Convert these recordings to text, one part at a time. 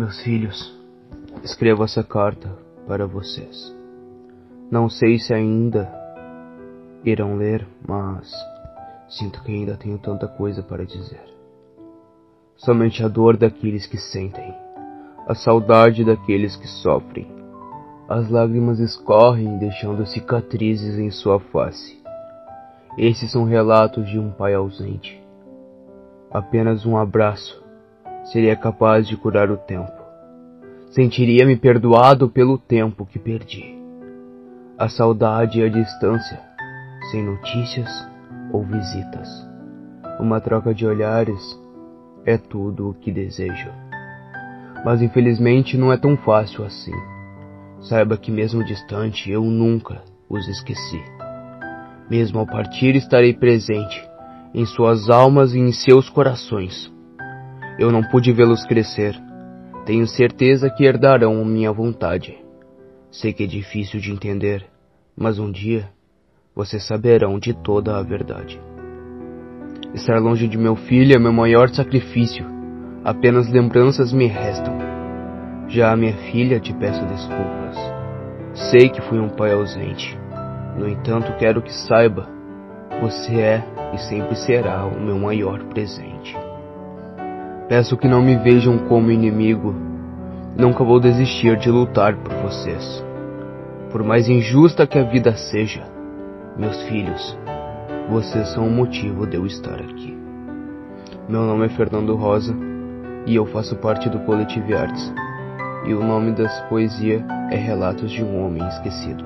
Meus filhos, escrevo essa carta para vocês. Não sei se ainda irão ler, mas sinto que ainda tenho tanta coisa para dizer. Somente a dor daqueles que sentem, a saudade daqueles que sofrem. As lágrimas escorrem, deixando cicatrizes em sua face. Esses são relatos de um pai ausente. Apenas um abraço seria capaz de curar o tempo. Sentiria-me perdoado pelo tempo que perdi. A saudade e a distância, sem notícias ou visitas. Uma troca de olhares é tudo o que desejo. Mas infelizmente não é tão fácil assim. Saiba que mesmo distante eu nunca os esqueci. Mesmo ao partir estarei presente em suas almas e em seus corações. Eu não pude vê-los crescer. Tenho certeza que herdarão minha vontade. Sei que é difícil de entender, mas um dia vocês saberão de toda a verdade. Estar longe de meu filho é meu maior sacrifício. Apenas lembranças me restam. Já a minha filha te peço desculpas. Sei que fui um pai ausente. No entanto, quero que saiba, você é e sempre será o meu maior presente. Peço que não me vejam como inimigo. Nunca vou desistir de lutar por vocês. Por mais injusta que a vida seja, meus filhos, vocês são o motivo de eu estar aqui. Meu nome é Fernando Rosa e eu faço parte do Coletivo Artes. E o nome dessa poesia é Relatos de um Homem Esquecido.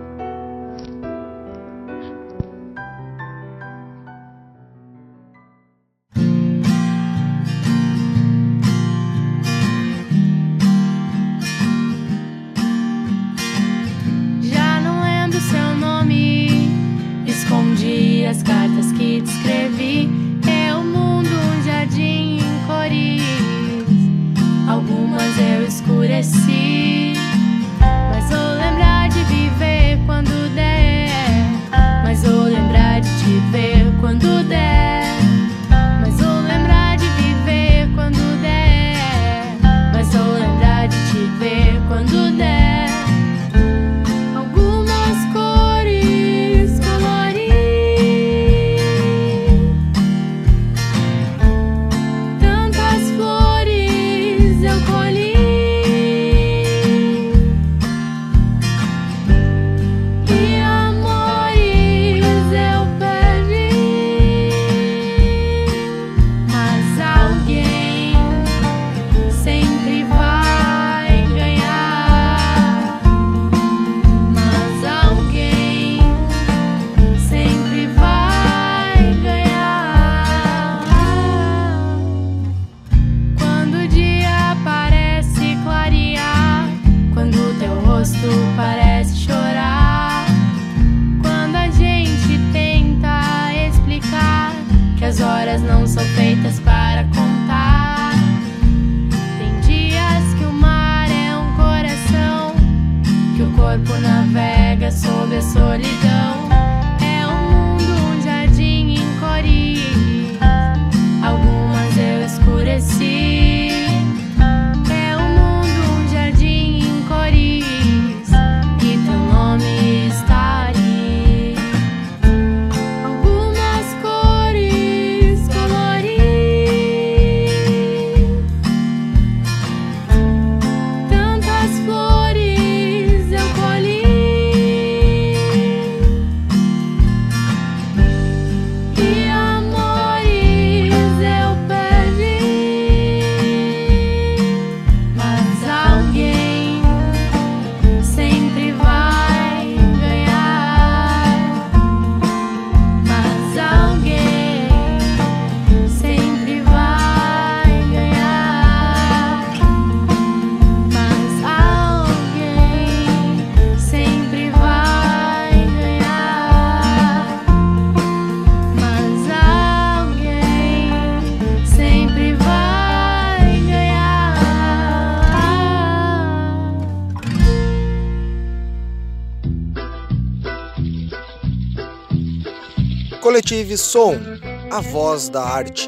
Som, a voz da arte.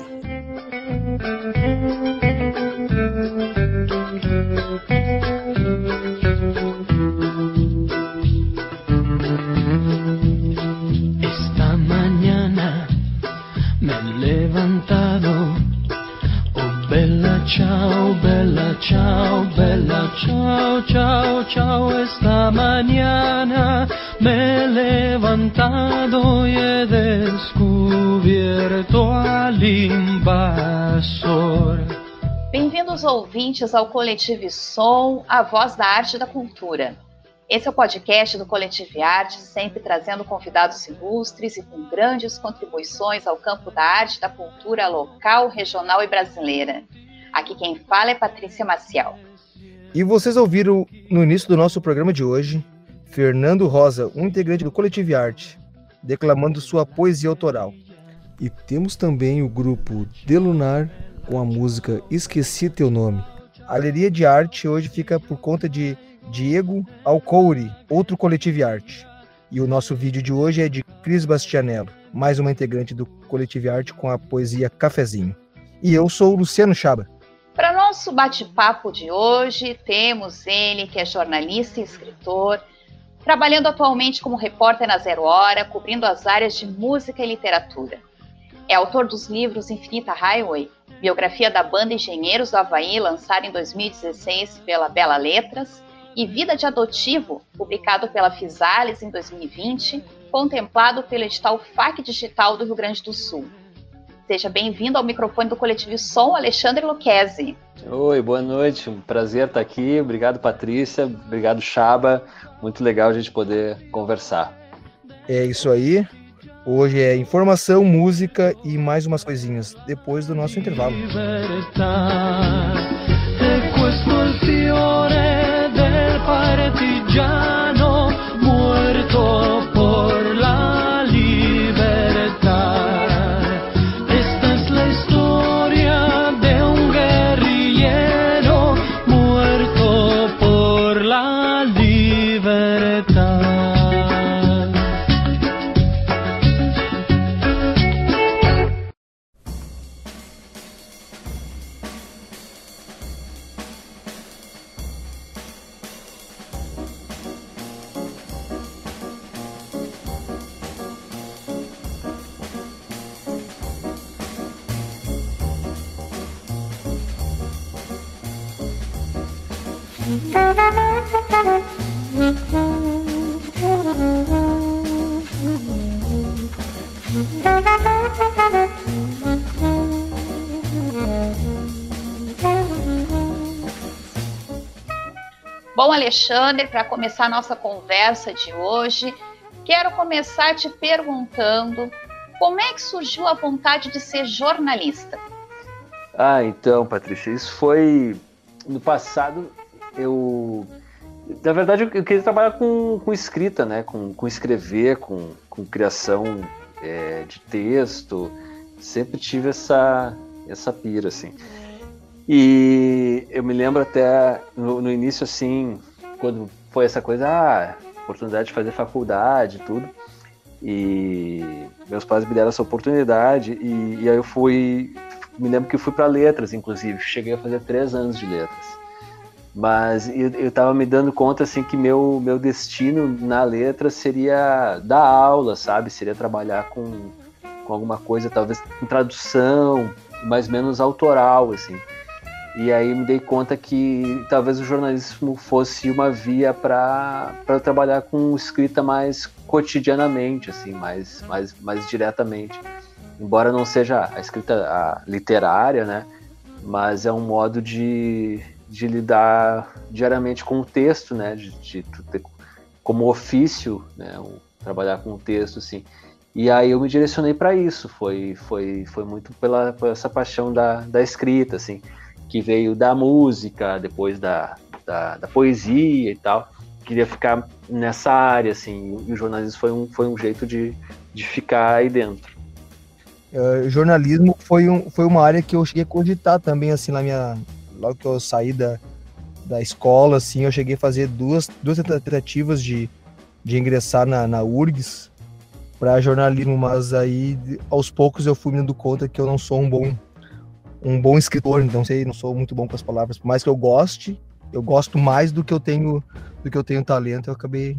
Ouvintes ao Coletivo Som, a voz da arte e da cultura. Esse é o podcast do Coletivo Arte, sempre trazendo convidados ilustres e com grandes contribuições ao campo da arte e da cultura local, regional e brasileira. Aqui quem fala é Patrícia Maciel. E vocês ouviram no início do nosso programa de hoje Fernando Rosa, um integrante do Coletivo Arte, declamando sua poesia autoral. E temos também o grupo Delunar com a música Esqueci Teu Nome. A galeria de arte hoje fica por conta de Diego Alcouri, outro coletivo arte. E o nosso vídeo de hoje é de Cris Bastianello, mais uma integrante do coletivo arte com a poesia Cafezinho. E eu sou o Luciano Chaba. Para nosso bate-papo de hoje, temos ele, que é jornalista e escritor, trabalhando atualmente como repórter na Zero Hora, cobrindo as áreas de música e literatura. É autor dos livros Infinita Highway, biografia da banda Engenheiros do Havaí, lançada em 2016 pela Bela Letras, e Vida de Adotivo, publicado pela Fisales em 2020, contemplado pelo edital FAC Digital do Rio Grande do Sul. Seja bem-vindo ao microfone do Coletivo Som, Alexandre Luquezzi. Oi, boa noite, um prazer estar aqui. Obrigado, Patrícia. Obrigado, Chaba. Muito legal a gente poder conversar. É isso aí. Hoje é informação, música e mais umas coisinhas depois do nosso intervalo. Bom, Alexandre, para começar a nossa conversa de hoje, quero começar te perguntando como é que surgiu a vontade de ser jornalista? Ah, então, Patrícia, isso foi no passado. Eu, na verdade, eu queria trabalhar com, com escrita, né? Com, com escrever, com, com criação é, de texto. Sempre tive essa essa pira, assim. E eu me lembro até no, no início, assim, quando foi essa coisa, ah, oportunidade de fazer faculdade e tudo. E meus pais me deram essa oportunidade e, e aí eu fui, me lembro que eu fui para letras, inclusive, cheguei a fazer três anos de letras. Mas eu, eu tava me dando conta, assim, que meu, meu destino na letra seria dar aula, sabe? Seria trabalhar com, com alguma coisa, talvez com tradução, mais menos autoral, assim. E aí me dei conta que talvez o jornalismo fosse uma via para trabalhar com escrita mais cotidianamente, assim, mais, mais, mais diretamente. Embora não seja a escrita a literária, né? Mas é um modo de, de lidar diariamente com o texto, né? De, de, de como ofício, né? Um, trabalhar com o texto, assim. E aí eu me direcionei para isso. Foi, foi, foi muito pela, por essa paixão da, da escrita, assim que veio da música, depois da, da, da, poesia e tal. Queria ficar nessa área, assim, e o jornalismo foi um, foi um jeito de, de ficar aí dentro. Uh, jornalismo foi, um, foi uma área que eu cheguei a cogitar também, assim, na minha... Logo que eu saí da, da escola, assim, eu cheguei a fazer duas, duas tentativas de, de ingressar na, na URGS para jornalismo, mas aí aos poucos eu fui me dando conta que eu não sou um bom um bom escritor, então sei, não sou muito bom com as palavras, por mais que eu goste, eu gosto mais do que eu tenho do que eu tenho talento, eu acabei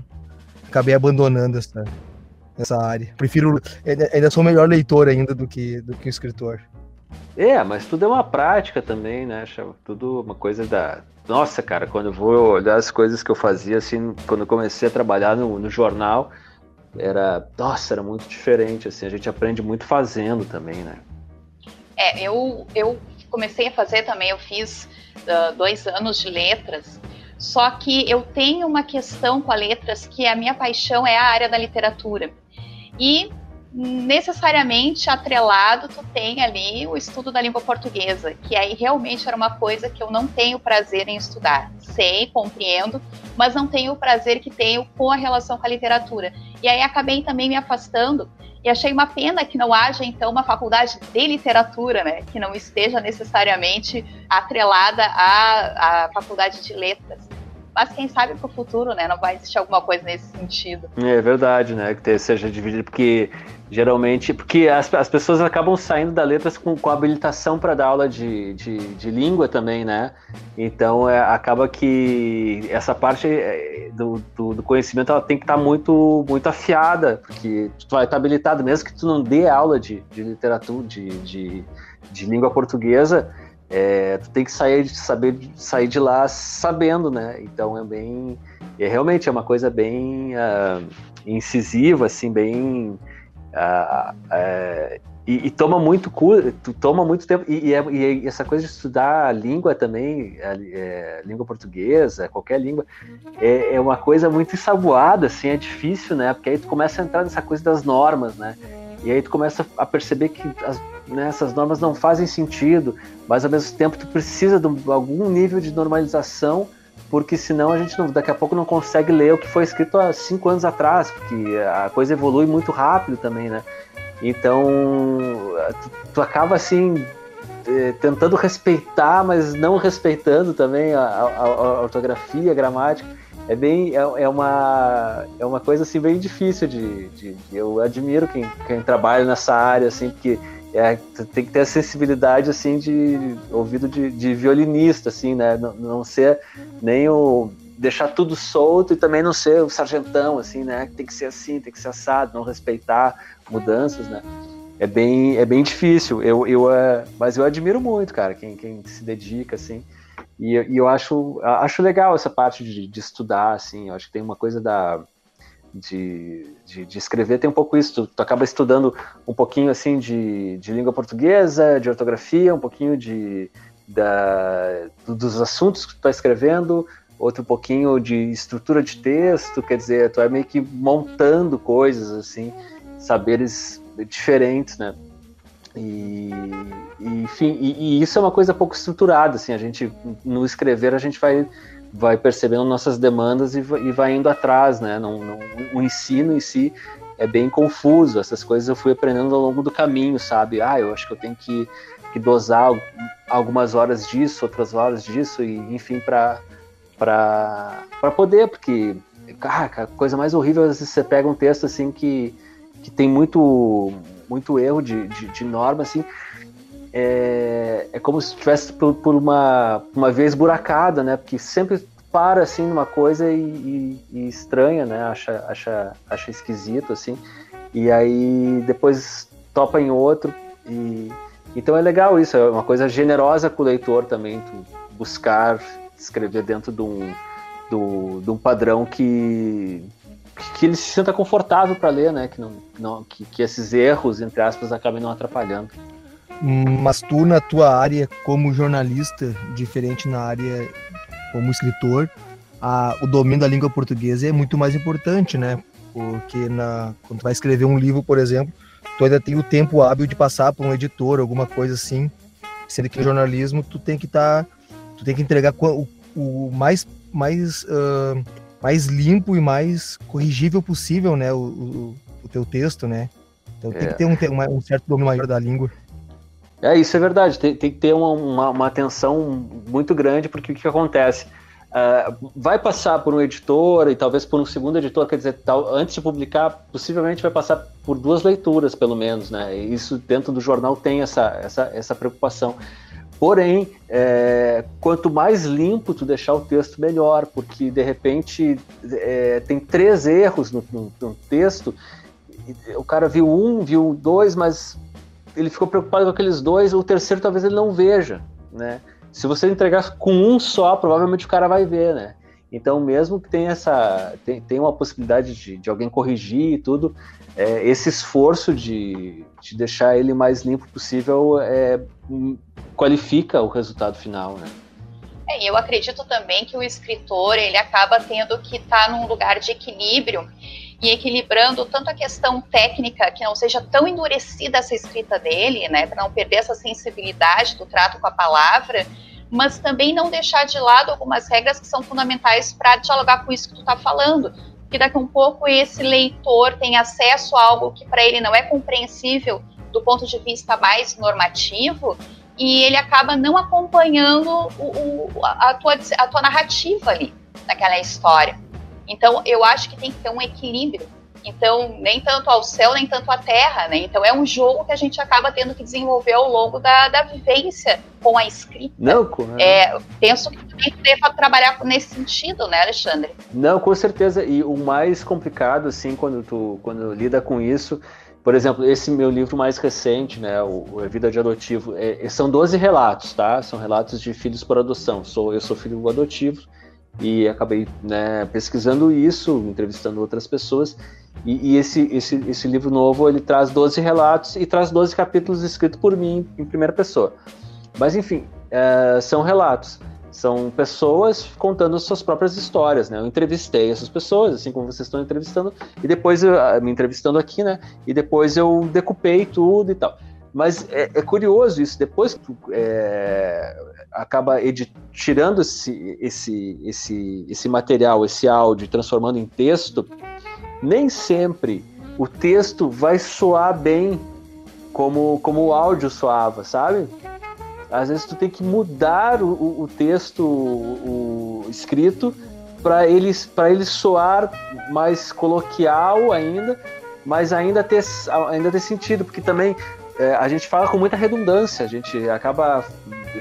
acabei abandonando essa essa área. Prefiro ainda sou melhor leitor ainda do que do que escritor. É, mas tudo é uma prática também, né? Tudo uma coisa da. Nossa, cara, quando eu vou olhar as coisas que eu fazia, assim, quando eu comecei a trabalhar no, no jornal, era. Nossa, era muito diferente, assim, a gente aprende muito fazendo também, né? É, eu, eu comecei a fazer também, eu fiz uh, dois anos de letras, só que eu tenho uma questão com a letras que a minha paixão é a área da literatura. E necessariamente atrelado tu tem ali o estudo da língua portuguesa, que aí realmente era uma coisa que eu não tenho prazer em estudar. Sei, compreendo, mas não tenho o prazer que tenho com a relação com a literatura. E aí acabei também me afastando e achei uma pena que não haja então uma faculdade de literatura, né, que não esteja necessariamente atrelada à, à faculdade de letras mas quem sabe para o futuro, né, não vai existir alguma coisa nesse sentido. É verdade, né, que seja dividido, porque geralmente, porque as, as pessoas acabam saindo da letras com, com habilitação para dar aula de, de, de, língua também, né, então é, acaba que essa parte é, do, do, do conhecimento ela tem que estar tá muito, muito afiada, porque tu vai estar tá habilitado, mesmo que tu não dê aula de, de literatura, de, de, de língua portuguesa, é, tu tem que sair, saber sair de lá sabendo, né? Então é bem, é realmente é uma coisa bem uh, incisiva, assim, bem uh, uh, e, e, toma muito toma muito tempo e, e, é, e, essa coisa de estudar a língua também, a, é, língua portuguesa, qualquer língua, é, é uma coisa muito ensaboada, assim, é difícil, né? Porque aí tu começa a entrar nessa coisa das normas, né? E aí tu começa a perceber que as, né, essas normas não fazem sentido, mas ao mesmo tempo tu precisa de algum nível de normalização, porque senão a gente não, daqui a pouco não consegue ler o que foi escrito há cinco anos atrás, porque a coisa evolui muito rápido também, né? Então tu, tu acaba assim eh, tentando respeitar, mas não respeitando também a, a, a ortografia, a gramática é bem é, é, uma é uma coisa assim bem difícil de, de, de, eu admiro quem, quem trabalha nessa área assim porque é, tem que ter a sensibilidade assim de ouvido de, de violinista assim né? Não, não, ser nem o deixar tudo solto e também não ser o sargentão assim né? Tem que ser assim tem que ser assado não respeitar mudanças né? É bem é bem difícil. Eu, eu é, mas eu admiro muito cara quem, quem se dedica assim e, e, eu acho, acho legal essa parte de, de, estudar, assim, eu acho que tem uma coisa da, de, de, de escrever, tem um pouco isso, tu, tu, acaba estudando um pouquinho, assim, de, de língua portuguesa, de ortografia, um pouquinho de, da, dos assuntos que tu está escrevendo, outro pouquinho de estrutura de texto, quer dizer, tu é meio que montando coisas, assim, saberes diferentes, né? E, e enfim, e, e, isso é uma coisa pouco estruturada, assim, a gente, no escrever, a gente vai, vai percebendo nossas demandas e, e vai indo atrás, né, não, não, o ensino em si é bem confuso, essas coisas eu fui aprendendo ao longo do caminho, sabe, ah, eu acho que eu tenho que, que dosar algumas horas disso, outras horas disso, e enfim, para para poder, porque, cara, a coisa mais horrível, vezes você pega um texto, assim, que, que tem muito muito erro de, de, de norma, assim, é, é como se estivesse por, por, uma, uma vez buracada, né? Porque sempre para assim numa coisa e, e, e, estranha, né? Acha, acha, acha esquisito, assim. E aí depois topa em outro. E, então é legal isso, é uma coisa generosa com o leitor também, buscar escrever dentro de um, do, de um padrão que, que ele se sinta confortável para ler, né? Que, não, não, que, que esses erros, entre aspas, acabem não atrapalhando. Mas tu, na tua área como jornalista, diferente na área como escritor, a, o domínio da língua portuguesa é muito mais importante, né? Porque na, quando tu vai escrever um livro, por exemplo, tu ainda tem o tempo hábil de passar por um editor, alguma coisa assim. Sendo que no jornalismo tu tem que estar, tá, tu tem que entregar o, o mais, mais uh, mais limpo e mais corrigível possível, né, o, o, o teu texto, né? Então é. tem que ter um, um, certo domínio maior da língua. É, isso é verdade, tem, tem que ter uma, uma, uma, atenção muito grande, porque o que, acontece? Uh, vai passar por um editor e talvez por um segundo editor, quer dizer, tal, antes de publicar, possivelmente vai passar por duas leituras, pelo menos, né? Isso dentro do jornal tem essa, essa, essa preocupação. Porém, é, quanto mais limpo tu deixar o texto, melhor, porque de repente é, tem três erros no, no, no, texto. O cara viu um, viu dois, mas ele ficou preocupado com aqueles dois, o terceiro talvez ele não veja, né? Se você entregar com um só, provavelmente o cara vai ver, né? Então, mesmo que tenha essa, tem, tem uma possibilidade de, de alguém corrigir e tudo, é, esse esforço de, de deixar ele mais limpo possível é, qualifica o resultado final, né? É, eu acredito também que o escritor ele acaba tendo que estar tá num lugar de equilíbrio e equilibrando tanto a questão técnica, que não seja tão endurecida essa escrita dele, né, para não perder essa sensibilidade do trato com a palavra, mas também não deixar de lado algumas regras que são fundamentais para dialogar com isso que tu está falando, que daqui a um pouco esse leitor tem acesso a algo que para ele não é compreensível do ponto de vista mais normativo e ele acaba não acompanhando o, o, a, tua, a tua narrativa ali naquela história. Então, eu acho que tem que ter um equilíbrio. Então, nem tanto ao céu, nem tanto à terra, né? Então, é um jogo que a gente acaba tendo que desenvolver ao longo da, da vivência com a escrita. Não, é, penso que também deva trabalhar nesse sentido, né, Alexandre? Não, com certeza. E o mais complicado, assim, quando tu quando lida com isso, por exemplo, esse meu livro mais recente, né, o, o Vida de Adotivo, é, são 12 relatos, tá? São relatos de filhos por adoção. Sou, eu sou filho adotivo e acabei né, pesquisando isso, entrevistando outras pessoas. E, e, esse, esse, esse livro novo ele traz 12 relatos e traz 12 capítulos escritos por mim em primeira pessoa. Mas enfim, é, são relatos, são pessoas contando suas próprias histórias, né? Eu entrevistei essas pessoas, assim como vocês estão entrevistando, e depois eu, ah, me entrevistando aqui, né? E depois eu decupei tudo e tal. Mas é, é curioso isso, depois que é, acaba tirando esse, esse, esse, esse material, esse áudio, transformando em texto, nem sempre o texto vai soar bem como, como o áudio soava, sabe? Às vezes tu tem que mudar o, o texto o, escrito para ele, ele soar mais coloquial ainda, mas ainda ter, ainda ter sentido, porque também é, a gente fala com muita redundância, a gente acaba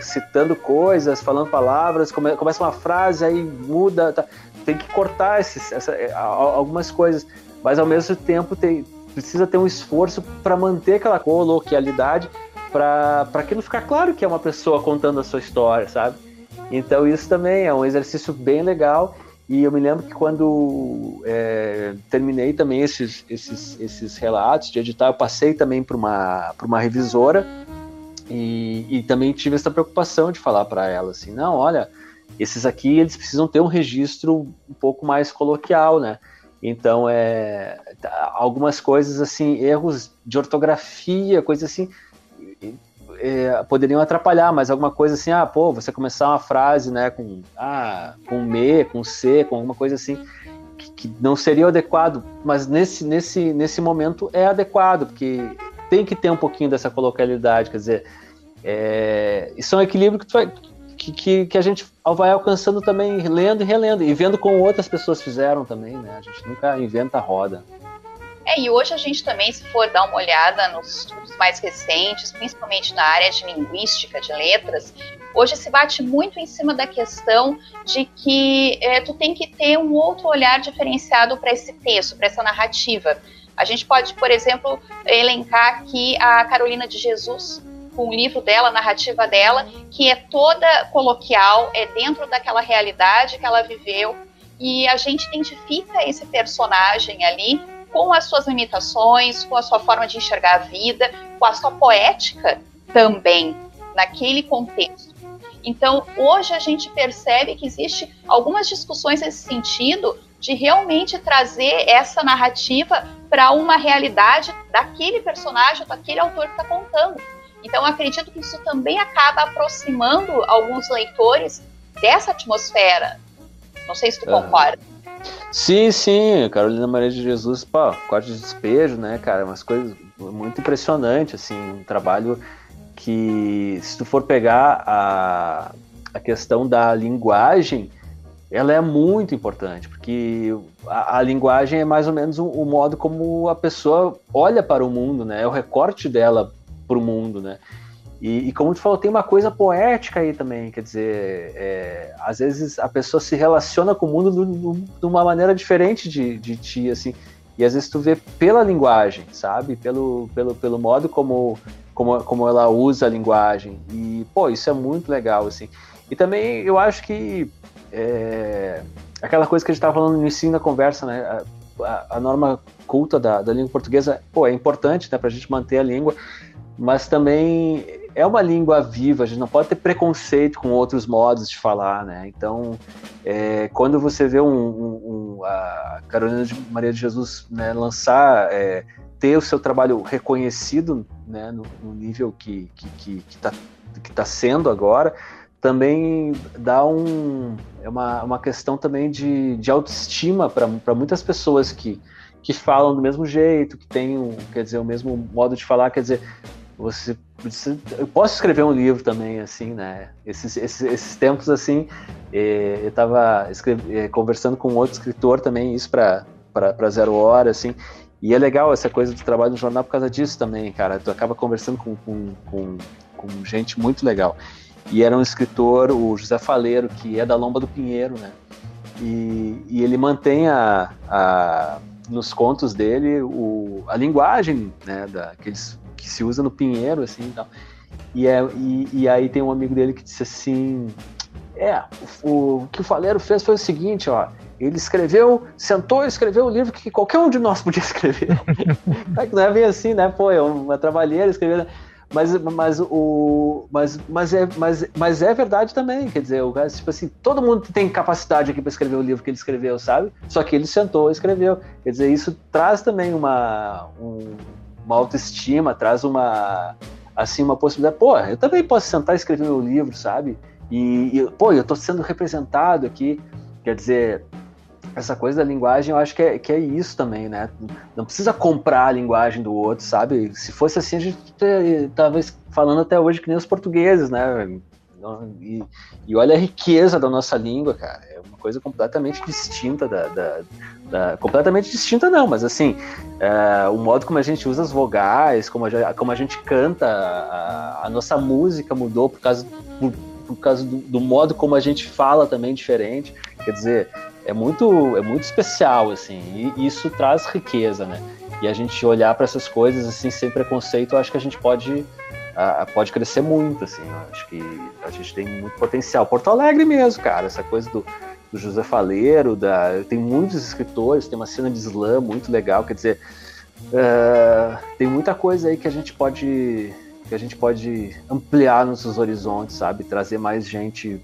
citando coisas, falando palavras, come, começa uma frase, aí muda, tá, tem que cortar esses, essa, é, algumas coisas, mas ao mesmo tempo tem, precisa ter um esforço para manter aquela coloquialidade, para aquilo ficar claro que é uma pessoa contando a sua história, sabe? Então isso também é um exercício bem legal e eu me lembro que quando é, terminei também esses, esses, esses relatos de editar, eu passei também para uma, uma revisora e, e, também tive essa preocupação de falar para ela assim, não, olha, esses aqui eles precisam ter um registro um pouco mais coloquial, né? Então, é, algumas coisas assim, erros de ortografia, coisas assim, é, poderiam atrapalhar, mas alguma coisa assim, ah, pô, você começar uma frase, né, com ah, com me, com c, com alguma coisa assim, que, que, não seria adequado, mas nesse, nesse, nesse momento é adequado, porque tem que ter um pouquinho dessa coloquialidade, quer dizer, é, isso é um equilíbrio que, vai, que, que, que, a gente vai alcançando também, lendo e relendo, e vendo como outras pessoas fizeram também, né, a gente nunca inventa a roda. É, e hoje a gente também, se for dar uma olhada nos estudos mais recentes, principalmente na área de linguística, de letras, hoje se bate muito em cima da questão de que é, tu tem que ter um outro olhar diferenciado para esse texto, para essa narrativa. A gente pode, por exemplo, elencar aqui a Carolina de Jesus, com o livro dela, a narrativa dela, que é toda coloquial, é dentro daquela realidade que ela viveu, e a gente identifica esse personagem ali com as suas limitações, com a sua forma de enxergar a vida, com a sua poética também, naquele contexto. Então, hoje a gente percebe que existe algumas discussões nesse sentido de realmente trazer essa narrativa para uma realidade daquele personagem, daquele autor que está contando. Então, acredito que isso também acaba aproximando alguns leitores dessa atmosfera. Não sei se tu concorda. Sim, sim, Carolina Maria de Jesus, pô, corte de despejo, né, cara, umas coisas muito impressionantes, assim, um trabalho que, se tu for pegar a, a questão da linguagem, ela é muito importante, porque a, a linguagem é mais ou menos o, o, modo como a pessoa olha para o mundo, né, é o recorte dela para o mundo, né, e, e, como tu falou, tem uma coisa poética aí também, quer dizer, é, às vezes a pessoa se relaciona com o mundo de uma maneira diferente de, de ti, assim, e às vezes tu vê pela linguagem, sabe, pelo, pelo, pelo modo como como, como ela usa a linguagem. E, pô, isso é muito legal, assim. E também eu acho que é, aquela coisa que a gente estava falando no início da conversa, né? A, a, norma culta da, da, língua portuguesa, pô, é importante, né, a gente manter a língua, mas também é uma língua viva, a gente não pode ter preconceito com outros modos de falar, né? Então, é, quando você vê um, um, um, a Carolina de Maria de Jesus né, lançar, é, ter o seu trabalho reconhecido né, no, no nível que está que, que, tá, que tá sendo agora, também dá um é uma, uma questão também de, de autoestima para muitas pessoas que, que falam do mesmo jeito, que têm quer dizer, o mesmo modo de falar, quer dizer, você, eu posso escrever um livro também assim, né? Esses, esses, esses tempos assim, eh, eu estava eh, conversando com outro escritor também isso para para zero hora assim, e é legal essa coisa do trabalho no jornal por causa disso também, cara. Tu acaba conversando com, com, com, com gente muito legal e era um escritor, o José Faleiro, que é da Lomba do Pinheiro, né? E, e ele mantém a, a, nos contos dele o, a linguagem né, da, que, eles, que se usa no Pinheiro, assim, e tal. E, é, e, e, aí tem um amigo dele que disse assim, é, o, o que o Faleiro fez foi o seguinte, ó, ele escreveu, sentou e escreveu o livro que qualquer um de nós podia escrever. não é bem assim, né? Pô, é uma trabalheira escrever. Mas, mas, o, mas, mas, é, mas, mas é verdade também, quer dizer, o cara, tipo assim, todo mundo tem capacidade aqui para escrever o livro que ele escreveu, sabe? Só que ele sentou e escreveu. Quer dizer, isso traz também uma, um, uma autoestima, traz uma, assim, uma possibilidade. Pô, eu também posso sentar e escrever meu livro, sabe? E, e pô, eu estou sendo representado aqui. Quer dizer, essa coisa da linguagem, eu acho que é, que é isso também, né? Não precisa comprar a linguagem do outro, sabe? Se fosse assim, a gente tava falando até hoje que nem os portugueses, né? E, e olha a riqueza da nossa língua, cara. É uma coisa completamente distinta da. da, da completamente distinta, não, mas assim, é, o modo como a gente usa as vogais, como a, como a gente canta, a, a nossa música mudou por causa, por, por causa do, do modo como a gente fala também diferente. Quer dizer, é muito, é muito especial, assim, e isso traz riqueza, né? E a gente olhar para essas coisas assim sem preconceito, acho que a gente pode pode crescer muito, assim. Acho que a gente tem muito potencial. Porto Alegre mesmo, cara, essa coisa do, do José Faleiro, da, tem muitos escritores, tem uma cena de slam muito legal, quer dizer, uh, tem muita coisa aí que a gente pode que a gente pode ampliar nossos horizontes, sabe, trazer mais gente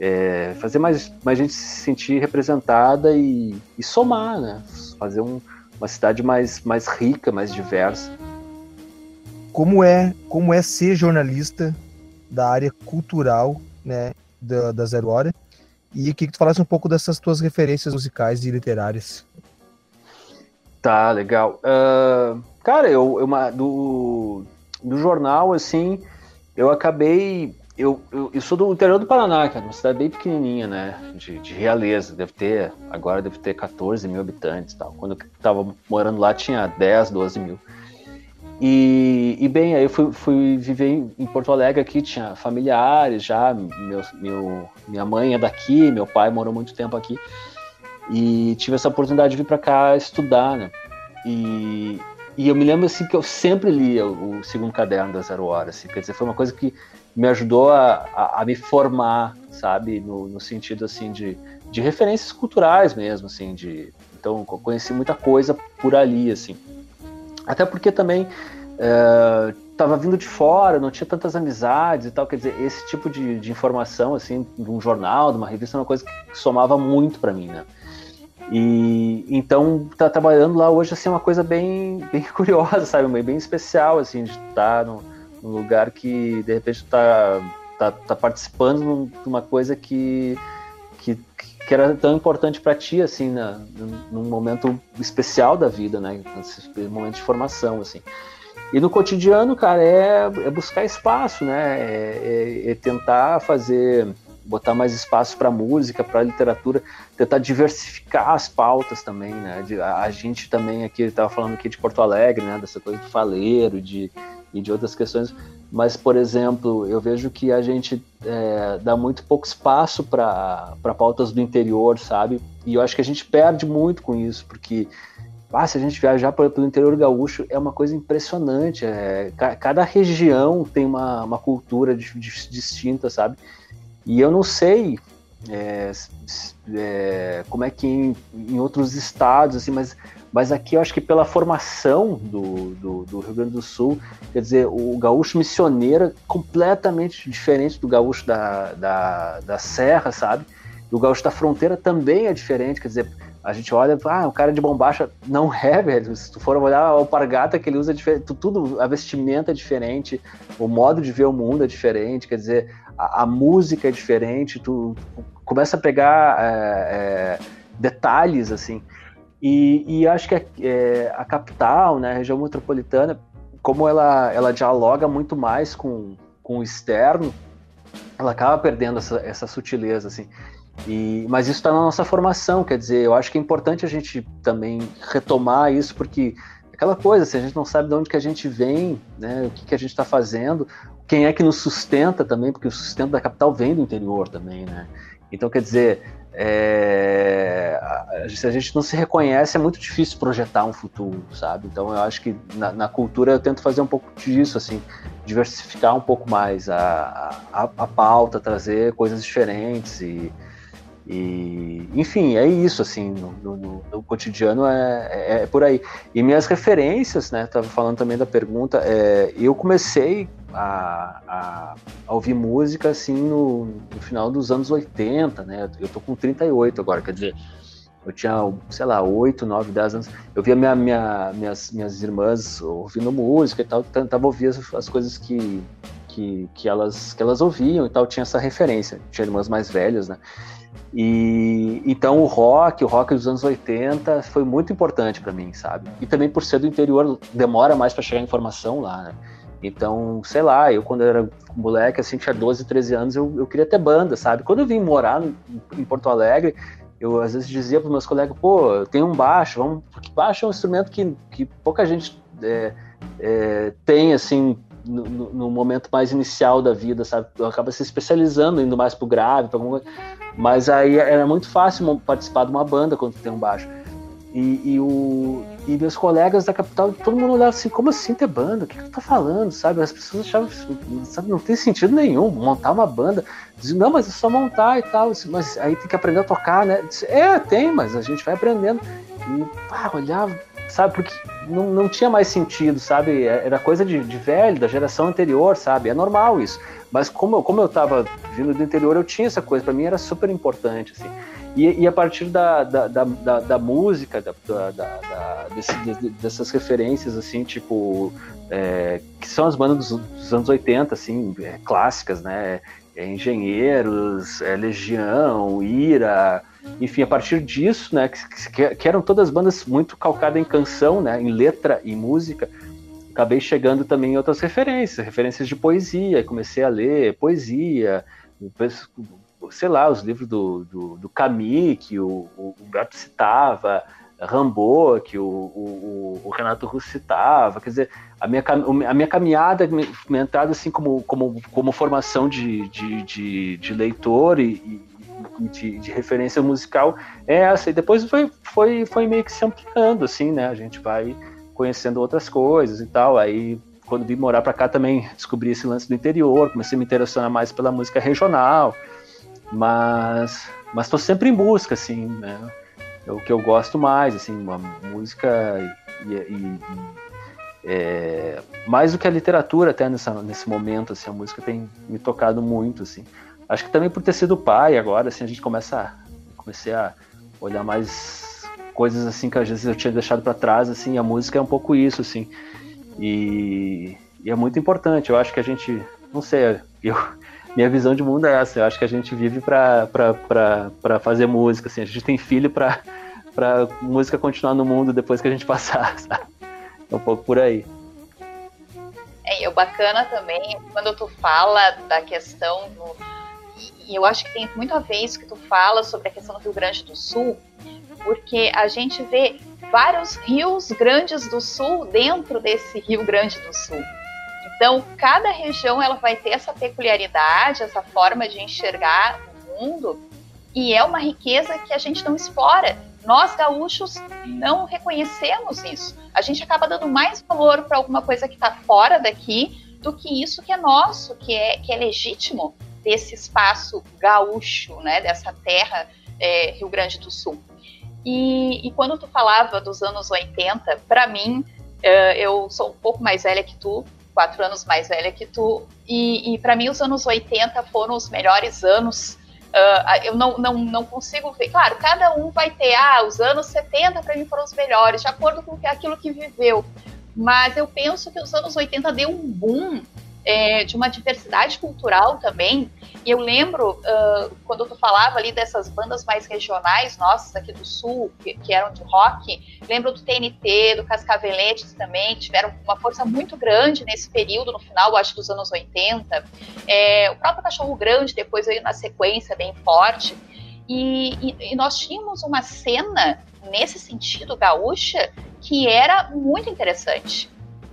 é, fazer mais, mais gente se sentir representada e, e somar, né? Fazer um, uma cidade mais, mais rica, mais diversa. Como é, como é ser jornalista da área cultural, né, da, da Zero Hora? E que, que tu falasse um pouco dessas tuas referências musicais e literárias. Tá, legal. Uh, cara, eu, eu do, do jornal, assim, eu acabei eu, eu, eu, sou do interior do Paraná, cara, uma cidade bem pequenininha, né, de, de, Realeza, deve ter, agora deve ter 14 mil habitantes tal. Quando eu tava morando lá tinha 10, 12 mil. E, e bem, aí eu fui, fui viver em, em, Porto Alegre aqui, tinha familiares já, meu, meu, minha mãe é daqui, meu pai morou muito tempo aqui, e tive essa oportunidade de vir para cá estudar, né, e, e eu me lembro assim que eu sempre lia o, segundo caderno da Zero Hora, assim, quer dizer, foi uma coisa que me ajudou a, a, a me formar, sabe, no, no, sentido assim de, de referências culturais mesmo, assim, de então conheci muita coisa por ali, assim. Até porque também estava vindo de fora, não tinha tantas amizades e tal, quer dizer, esse tipo de, de informação, assim, de um jornal, de uma revista, é uma coisa que somava muito para mim, né? E então tá trabalhando lá hoje assim é uma coisa bem bem curiosa, sabe, bem especial assim de estar tá no, num lugar que de repente está tá, tá participando de uma coisa que, que, que era tão importante para ti, assim, na, num momento especial da vida, né? Nesse momento de formação, assim. E no cotidiano, cara, é, é buscar espaço, né? É, é, é tentar fazer, botar mais espaço para música, para literatura, tentar diversificar as pautas também, né? A, a gente também aqui estava falando aqui de Porto Alegre, né? Dessa coisa do faleiro, de e de outras questões, mas, por exemplo, eu vejo que a gente é, dá muito pouco espaço para pautas do interior, sabe? E eu acho que a gente perde muito com isso, porque ah, se a gente viajar pelo interior gaúcho, é uma coisa impressionante. É, cada região tem uma, uma cultura distinta, sabe? E eu não sei é, é, como é que em, em, outros estados, assim, mas, mas aqui eu acho que pela formação do, do, do, Rio Grande do Sul, quer dizer, o gaúcho missioneiro é completamente diferente do gaúcho da, da, da serra, sabe? O gaúcho da fronteira também é diferente, quer dizer, a gente olha, ah, o cara de bombacha não é, velho. Se tu for olhar a alpargata que ele usa, é diferente, tudo, a vestimenta é diferente, o modo de ver o mundo é diferente, quer dizer, a, a música é diferente, tu, tu começa a pegar é, é, detalhes, assim. E, e acho que a, é, a, capital, né, a região metropolitana, como ela, ela dialoga muito mais com, com o externo, ela acaba perdendo essa, essa sutileza, assim. E, mas isso está na nossa formação, quer dizer, eu acho que é importante a gente também retomar isso, porque aquela coisa, se a gente não sabe de onde que a gente vem, né, o que, que a gente está fazendo, quem é que nos sustenta também, porque o sustento da capital vem do interior também, né? Então, quer dizer, é, se a gente não se reconhece, é muito difícil projetar um futuro, sabe? Então, eu acho que na, na cultura eu tento fazer um pouco disso, assim, diversificar um pouco mais a, a, a pauta, trazer coisas diferentes e e, enfim, é isso, assim, no, no, no cotidiano é, é, é, por aí. E minhas referências, né, tava falando também da pergunta, é, eu comecei a, a, a, ouvir música, assim, no, no, final dos anos 80, né, eu tô com 38 agora, quer dizer, eu tinha, sei lá, 8, 9, 10 anos, eu via minha, minha, minhas, minhas irmãs ouvindo música e tal, tentava ouvir as, as coisas que, que, que, elas, que elas ouviam e tal, tinha essa referência, tinha irmãs mais velhas, né, e então o rock, o rock dos anos 80 foi muito importante para mim, sabe? E também por ser do interior, demora mais para chegar informação lá, né? Então, sei lá, eu quando era moleque, assim, tinha 12, 13 anos, eu, eu queria ter banda, sabe? Quando eu vim morar em Porto Alegre, eu às vezes dizia para meus colegas, pô, eu tenho um baixo, vamos... porque baixo é um instrumento que, que pouca gente é, é, tem, assim, no, no, momento mais inicial da vida, sabe? Acaba se especializando, indo mais pro grave, pra alguma. Mas aí era muito fácil participar de uma banda quando tem um baixo. E, e, o, e meus colegas da capital, todo mundo olhava assim, como assim ter banda? O que, que tu tá falando? Sabe? As pessoas achavam, sabe, não tem sentido nenhum montar uma banda. Não, mas é só montar e tal. Mas aí tem que aprender a tocar, né? É, tem, mas a gente vai aprendendo. E pá, olhava, sabe? Porque não, não tinha mais sentido, sabe? É, era coisa de, de, velho, da geração anterior, sabe? É normal isso. Mas como eu, como eu tava vindo do interior, eu tinha essa coisa, para mim era super importante, assim. E, e a partir da, da, da, da, música, desse, dessas referências, assim, tipo, é, que são as bandas dos, dos anos 80, assim, é, clássicas, né? É, Engenheiros, é, Legião, Ira, enfim, a partir disso, né, que, que, eram todas bandas muito calcadas em canção, né, em letra e música, acabei chegando também em outras referências, referências de poesia, comecei a ler poesia, sei lá, os livros do, do, do que o, o Humberto citava, Rambo, que o, o, o, Renato Russo citava, quer dizer, a minha, a minha caminhada, minha entrada assim como, como, como formação de, de, de, de leitor e, de, de, referência musical é essa. E depois foi, foi, foi meio que se ampliando, assim, né? A gente vai conhecendo outras coisas e tal. Aí, quando vim morar para cá, também descobri esse lance do interior, comecei a me interessar mais pela música regional. Mas mas estou sempre em busca, assim, né? É o que eu gosto mais, assim, uma música e, e, e é, mais do que a literatura até nessa, nesse momento, assim, a música tem me tocado muito, assim. Acho que também por ter sido pai agora, assim, a gente começa a, comecei a olhar mais coisas assim que às vezes eu tinha deixado para trás, assim, a música é um pouco isso, assim. E, e, é muito importante. Eu acho que a gente, não sei, eu, minha visão de mundo é essa. Eu acho que a gente vive para fazer música, assim. A gente tem filho para para música continuar no mundo depois que a gente passar, sabe? É um pouco por aí. É, e o bacana também, quando tu fala da questão do e eu acho que tem muito a ver isso que tu fala sobre a questão do Rio Grande do Sul, porque a gente vê vários rios grandes do sul dentro desse Rio Grande do Sul. Então, cada região ela vai ter essa peculiaridade, essa forma de enxergar o mundo, e é uma riqueza que a gente não explora. nós gaúchos não reconhecemos isso. A gente acaba dando mais valor para alguma coisa que está fora daqui do que isso que é nosso, que é, que é legítimo desse espaço gaúcho, né, dessa terra é, Rio Grande do Sul. E, e, quando tu falava dos anos 80, para mim, uh, eu sou um pouco mais velha que tu, quatro anos mais velha que tu, e, e para mim os anos 80 foram os melhores anos. Uh, eu não, não, não consigo ver. Claro, cada um vai ter, ah, os anos 70 para mim foram os melhores, de acordo com aquilo que viveu. Mas eu penso que os anos 80 deu um boom é, de uma diversidade cultural também. E eu lembro, uh, quando tu falava ali dessas bandas mais regionais nossas aqui do Sul, que, que, eram de rock, lembro do TNT, do Cascaveletes também, que tiveram uma força muito grande nesse período, no final, acho, dos anos 80. É, o próprio Cachorro Grande, depois veio na sequência, bem forte. E, e, e nós tínhamos uma cena, nesse sentido, gaúcha, que era muito interessante.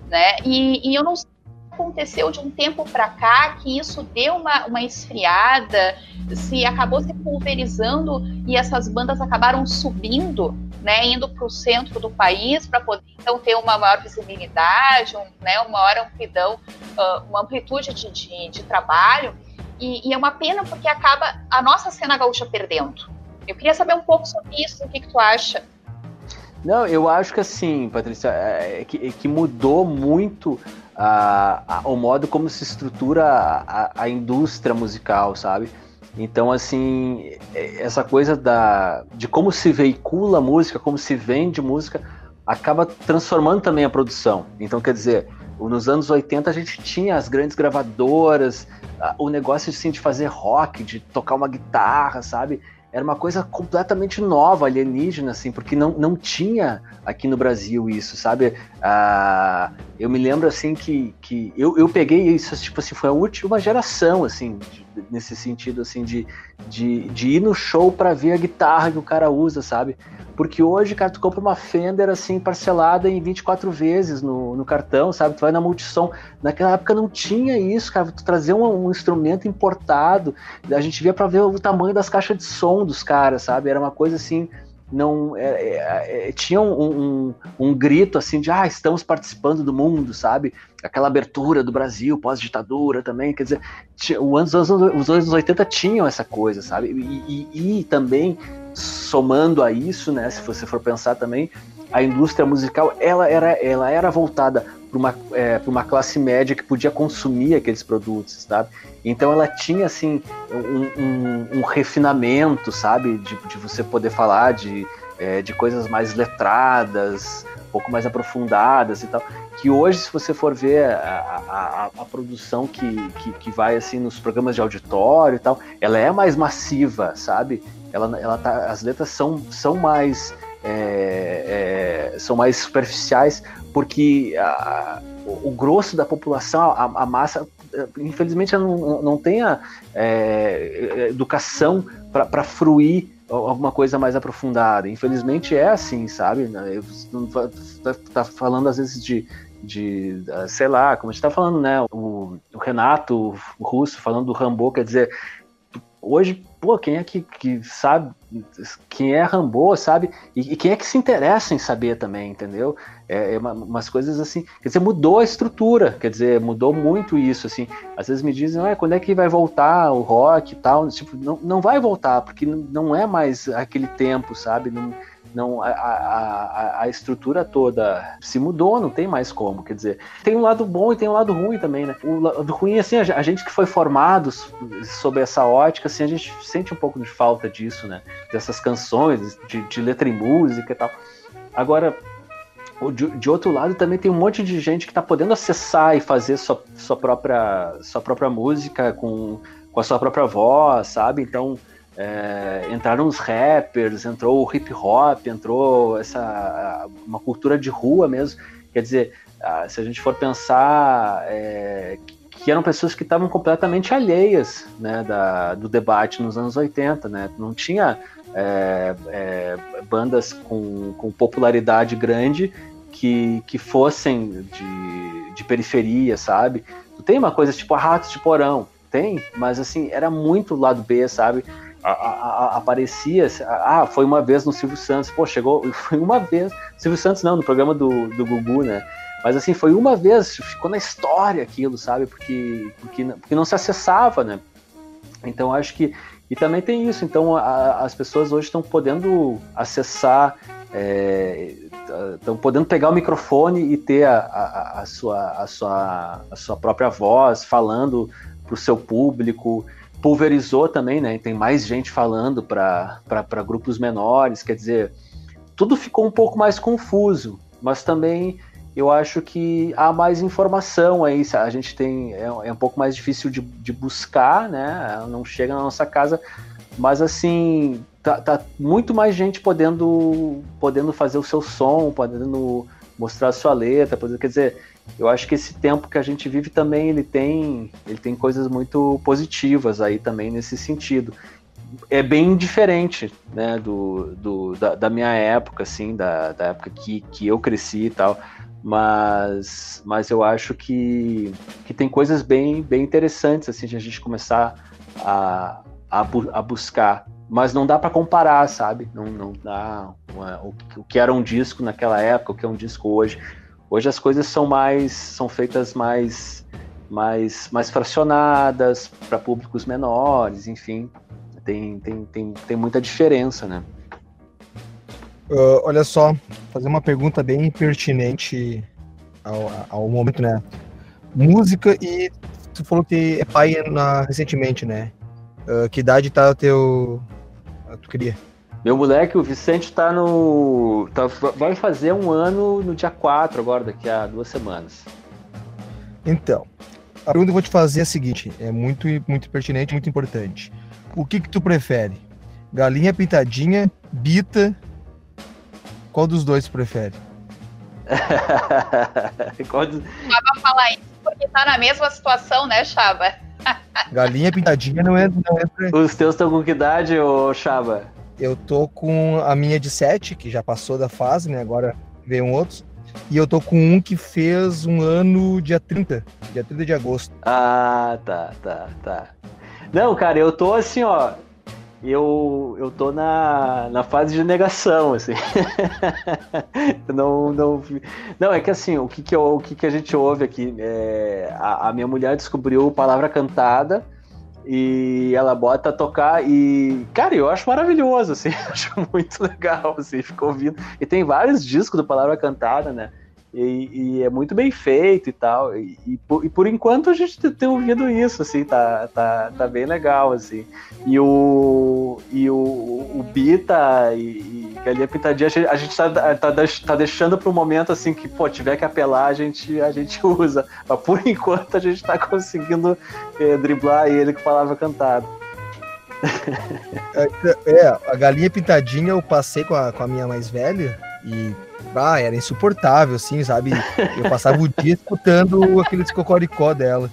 Né? E, e eu não sei aconteceu de um tempo para cá que isso deu uma, uma esfriada, se acabou se pulverizando e essas bandas acabaram subindo, né, indo para o centro do país para poder então ter uma maior visibilidade, um, né, uma maior amplidão, uma amplitude de, de, de trabalho. E, e, é uma pena porque acaba a nossa cena gaúcha perdendo. Eu queria saber um pouco sobre isso, o que, que tu acha? Não, eu acho que assim, Patrícia, é, é que, é que mudou muito a, a, o modo como se estrutura a, a, indústria musical, sabe? Então, assim, é, essa coisa da, de como se veicula música, como se vende música, acaba transformando também a produção. Então, quer dizer, nos anos 80 a gente tinha as grandes gravadoras, o negócio assim, de fazer rock, de tocar uma guitarra, sabe? era uma coisa completamente nova, alienígena, assim, porque não, não tinha aqui no Brasil isso, sabe? Ah, eu me lembro, assim, que, que eu, eu peguei isso, tipo assim, foi a última geração, assim, de, nesse sentido, assim, de, de, de ir no show para ver a guitarra que o cara usa, sabe? Porque hoje, cara, tu compra uma Fender assim, parcelada em 24 vezes no, no cartão, sabe? Tu vai na Multissom. Naquela época não tinha isso, cara. Tu trazer um, um instrumento importado, a gente via para ver o tamanho das caixas de som dos caras, sabe? Era uma coisa assim não é, é, é, tinha um, um, um, grito assim de ah estamos participando do mundo sabe? Aquela abertura do Brasil pós ditadura também quer dizer os anos, os anos 80 tinham essa coisa sabe? E, e, e também somando a isso, né, se você for pensar também, a indústria musical ela era, ela era voltada para uma, é, uma classe média que podia consumir aqueles produtos, sabe? Então ela tinha assim um, um, um refinamento, sabe, de, de, você poder falar de, é, de coisas mais letradas, um pouco mais aprofundadas e tal. Que hoje, se você for ver a, a, a produção que, que, que vai assim nos programas de auditório e tal, ela é mais massiva, sabe? ela, ela tá, as letras são, são mais é, é, são mais superficiais porque a, o, o, grosso da população, a, a massa, infelizmente não, não tem a é, educação para fruir alguma coisa mais aprofundada. Infelizmente é assim, sabe? Tá, tá falando às vezes de, de sei lá, como a gente está falando, né? O, o Renato o Russo falando do Rambo, quer dizer, hoje, pô, quem é que, que sabe, quem é Rambo, sabe? E, e, quem é que se interessa em saber também, entendeu? É, é uma, umas coisas assim, quer dizer, mudou a estrutura, quer dizer, mudou muito isso, assim. Às vezes me dizem, ah, quando é que vai voltar o rock e tal? Tipo, não, não vai voltar, porque não é mais aquele tempo, sabe? Não, não a, a, a, estrutura toda se mudou, não tem mais como. Quer dizer, tem um lado bom e tem um lado ruim também, né? O lado ruim, assim, a gente que foi formado sob essa ótica, assim, a gente sente um pouco de falta disso, né? Dessas canções, de, de letra e música e tal. Agora, de, de, outro lado também tem um monte de gente que está podendo acessar e fazer sua, sua, própria, sua própria música com, com a sua própria voz, sabe? Então é, entraram os rappers, entrou o hip hop, entrou essa uma cultura de rua mesmo. Quer dizer, se a gente for pensar é, que eram pessoas que estavam completamente alheias né, da, do debate nos anos 80, né? Não tinha é, é, bandas com, com popularidade grande que, que fossem de, de periferia, sabe? Tem uma coisa tipo a Ratos de Porão, tem, mas assim, era muito lado B, sabe? A- a- aparecia, ah, foi uma vez no Silvio Santos, pô, chegou, foi uma vez, Silvio Santos não, no programa do, do Gugu, né? Mas assim, foi uma vez, ficou na história aquilo, sabe? Porque, porque, porque não se acessava, né? Então acho que. E também tem isso, então a- as pessoas hoje estão podendo acessar, estão podendo pegar o microfone e ter a, a, a sua, a, sua, a sua própria voz falando para o seu público. Pulverizou também, né? Tem mais gente falando para grupos menores, quer dizer, tudo ficou um pouco mais confuso, mas também eu acho que há mais informação aí. A gente tem. É, é um pouco mais difícil de, de buscar, né? Não chega na nossa casa, mas assim. Tá, tá muito mais gente podendo, podendo fazer o seu som, podendo mostrar a sua letra, podendo, quer dizer, eu acho que esse tempo que a gente vive também ele tem, ele tem coisas muito positivas aí também nesse sentido. É bem diferente, né, do, do da, da minha época, assim, da, da época que, que eu cresci e tal mas, mas eu acho que, que tem coisas bem, bem interessantes assim de a gente começar a, a, bu a buscar. Mas não dá para comparar, sabe? Não, não dá o, o que era um disco naquela época, o que é um disco hoje. Hoje as coisas são mais são feitas mais mais, mais fracionadas para públicos menores, enfim, tem, tem, tem, tem muita diferença, né? Uh, olha só, fazer uma pergunta bem pertinente ao, ao momento, né? Música e tu falou que é pai na, recentemente, né? Uh, que idade tá teu. Tu queria? Meu moleque, o Vicente tá no. Tá, vai fazer um ano no dia 4 agora, daqui a duas semanas. Então, a pergunta que eu vou te fazer é a seguinte: é muito, muito pertinente, muito importante. O que que tu prefere? Galinha pintadinha, bita qual dos dois tu prefere? Qual dos... Chaba falar isso porque tá na mesma situação, né, Chaba? Galinha pintadinha não é, não é Os teus estão com que idade, ô Chaba? Eu tô com a minha de 7, que já passou da fase, né? Agora veio um outro. E eu tô com um que fez um ano dia 30, dia 30 de agosto. Ah, tá, tá, tá. Não, cara, eu tô assim, ó eu, eu tô na, na fase de negação, assim. não, não, não, é que assim, o que, que, eu, o que, que a gente ouve aqui? É, a, a, minha mulher descobriu palavra cantada e ela bota a tocar e, cara, eu acho maravilhoso, assim, acho muito legal, assim, ficou ouvindo. E tem vários discos do Palavra Cantada, né? E, e, é muito bem feito e tal. E, e, por, e, por, enquanto a gente tem ouvido isso, assim, tá, tá, tá bem legal, assim. E o, e o, o Bita e, e Galinha Pintadinha, a gente tá, tá, tá deixando momento, assim, que, pô, tiver que apelar, a gente, a gente usa. Mas por enquanto a gente tá conseguindo é, driblar ele com palavra cantada. É, é, a Galinha Pintadinha eu passei com a, com a minha mais velha e ah, era insuportável, assim, sabe? Eu passava o dia escutando aqueles cocoricó dela.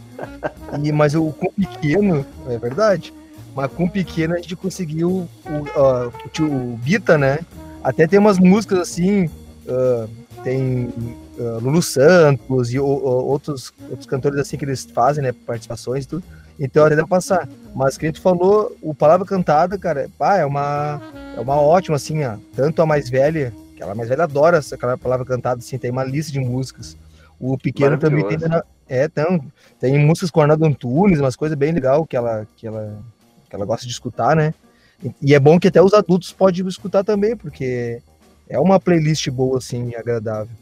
E, mas o com pequeno, é verdade, mas com pequeno a gente conseguiu o, uh, o, Bita, né? Até tem umas músicas assim, uh, tem uh, Lulu Santos e outros, outros cantores assim que eles fazem, né? Participações e tudo. Então até dá passar. Mas que a gente falou, o Palavra Cantada, cara, pá, é uma, é uma ótima, assim, ó. Tanto a mais velha ela mais velha adora essa, aquela palavra cantada, assim, tem uma lista de músicas. O pequeno também tem. É, tem, tem músicas com Arnaldo Antunes, umas coisas bem legal que ela, que, ela, que ela gosta de escutar, né? E, e é bom que até os adultos podem escutar também, porque é uma playlist boa, assim, agradável.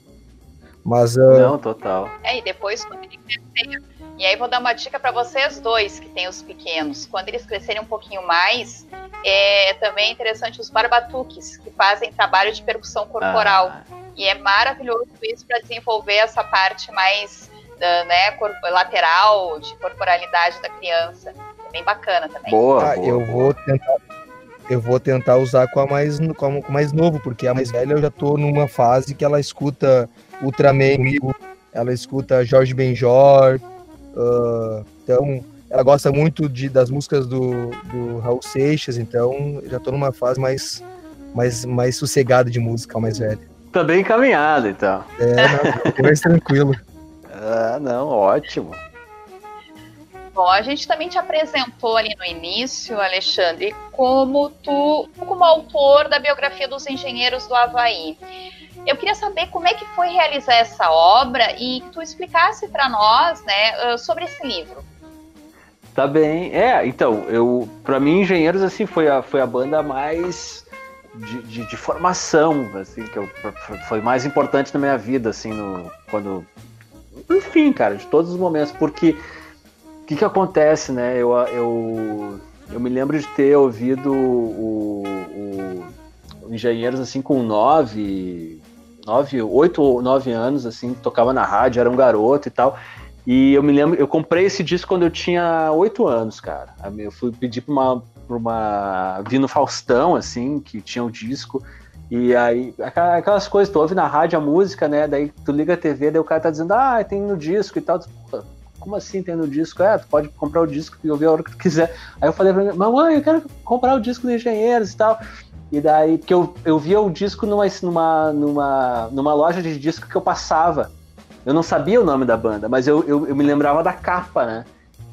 Mas. Uh... Não, total. É, e depois, quando ele crescer. E aí, vou dar uma dica para vocês dois, que têm os pequenos. Quando eles crescerem um pouquinho mais, é também interessante os barbatuques, que fazem trabalho de percussão corporal. Ah. E é maravilhoso isso para desenvolver essa parte mais da, né, lateral, de corporalidade da criança. É bem bacana também. Boa, ah, boa eu vou tentar eu vou tentar usar com a mais com a mais novo, porque a mais velha eu já tô numa fase que ela escuta Ultraman comigo, ela escuta Jorge Benjor, uh, então ela gosta muito de, das músicas do, do Raul Seixas, então já tô numa fase mais, mais, mais sossegada de música, mais velha. Tá bem encaminhado, então. É, não, mais tranquilo. Ah, não, ótimo. Bom, Bom, a gente também te apresentou ali no início, Alexandre, como tu, como autor da biografia dos engenheiros do Havaí. Eu queria saber como é que foi realizar essa obra e que tu explicasse para nós, né, sobre esse livro. Tá bem. É, então, eu, para mim, Engenheiros assim foi a, foi a banda mais de, de, de, formação, assim, que eu, foi mais importante na minha vida, assim, no, quando, enfim, cara, de todos os momentos, porque o que que acontece, né? Eu, eu, eu me lembro de ter ouvido o, o, o Engenheiros assim com nove, nove, oito ou nove anos, assim, tocava na rádio, era um garoto e tal. E eu me lembro, eu comprei esse disco quando eu tinha oito anos, cara. Eu fui pedir pra uma, pra uma. Vi no Faustão, assim, que tinha o disco. E aí, aquelas coisas, tu ouve na rádio a música, né? Daí tu liga a TV, daí o cara tá dizendo, ah, tem no disco e tal. Tu, Como assim tem no disco? É, tu pode comprar o disco e ouvir a hora que tu quiser. Aí eu falei pra mim, mamãe, eu quero comprar o disco do Engenheiros e tal. E daí, porque eu, eu via o disco numa, numa, numa, numa loja de disco que eu passava. Eu não sabia o nome da banda, mas eu, eu, eu, me lembrava da capa, né?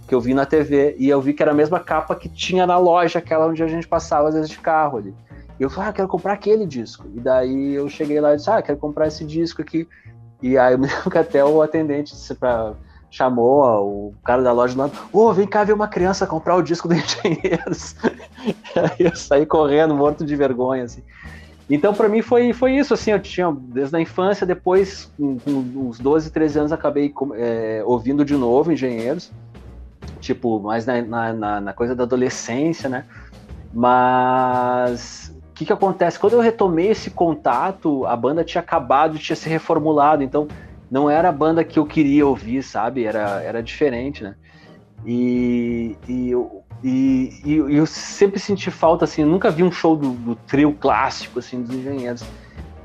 Que eu vi na TV. E eu vi que era a mesma capa que tinha na loja, aquela onde a gente passava às vezes de carro ali. E eu falei, ah, quero comprar aquele disco. E daí eu cheguei lá e disse, ah, quero comprar esse disco aqui. E aí eu me lembro que até o atendente disse pra, chamou o cara da loja lá, ô, oh, vem cá ver uma criança comprar o disco do Engenheiros. eu saí correndo, morto de vergonha, assim. Então, para mim, foi, foi isso, assim, eu tinha, desde a infância, depois, com, com uns 12, 13 anos, acabei é, ouvindo de novo Engenheiros, tipo, mais na, na, na coisa da adolescência, né, mas o que que acontece? Quando eu retomei esse contato, a banda tinha acabado, tinha se reformulado, então não era a banda que eu queria ouvir, sabe, era, era diferente, né, e, e eu, e, e, eu sempre senti falta, assim, nunca vi um show do, do, trio clássico, assim, dos engenheiros.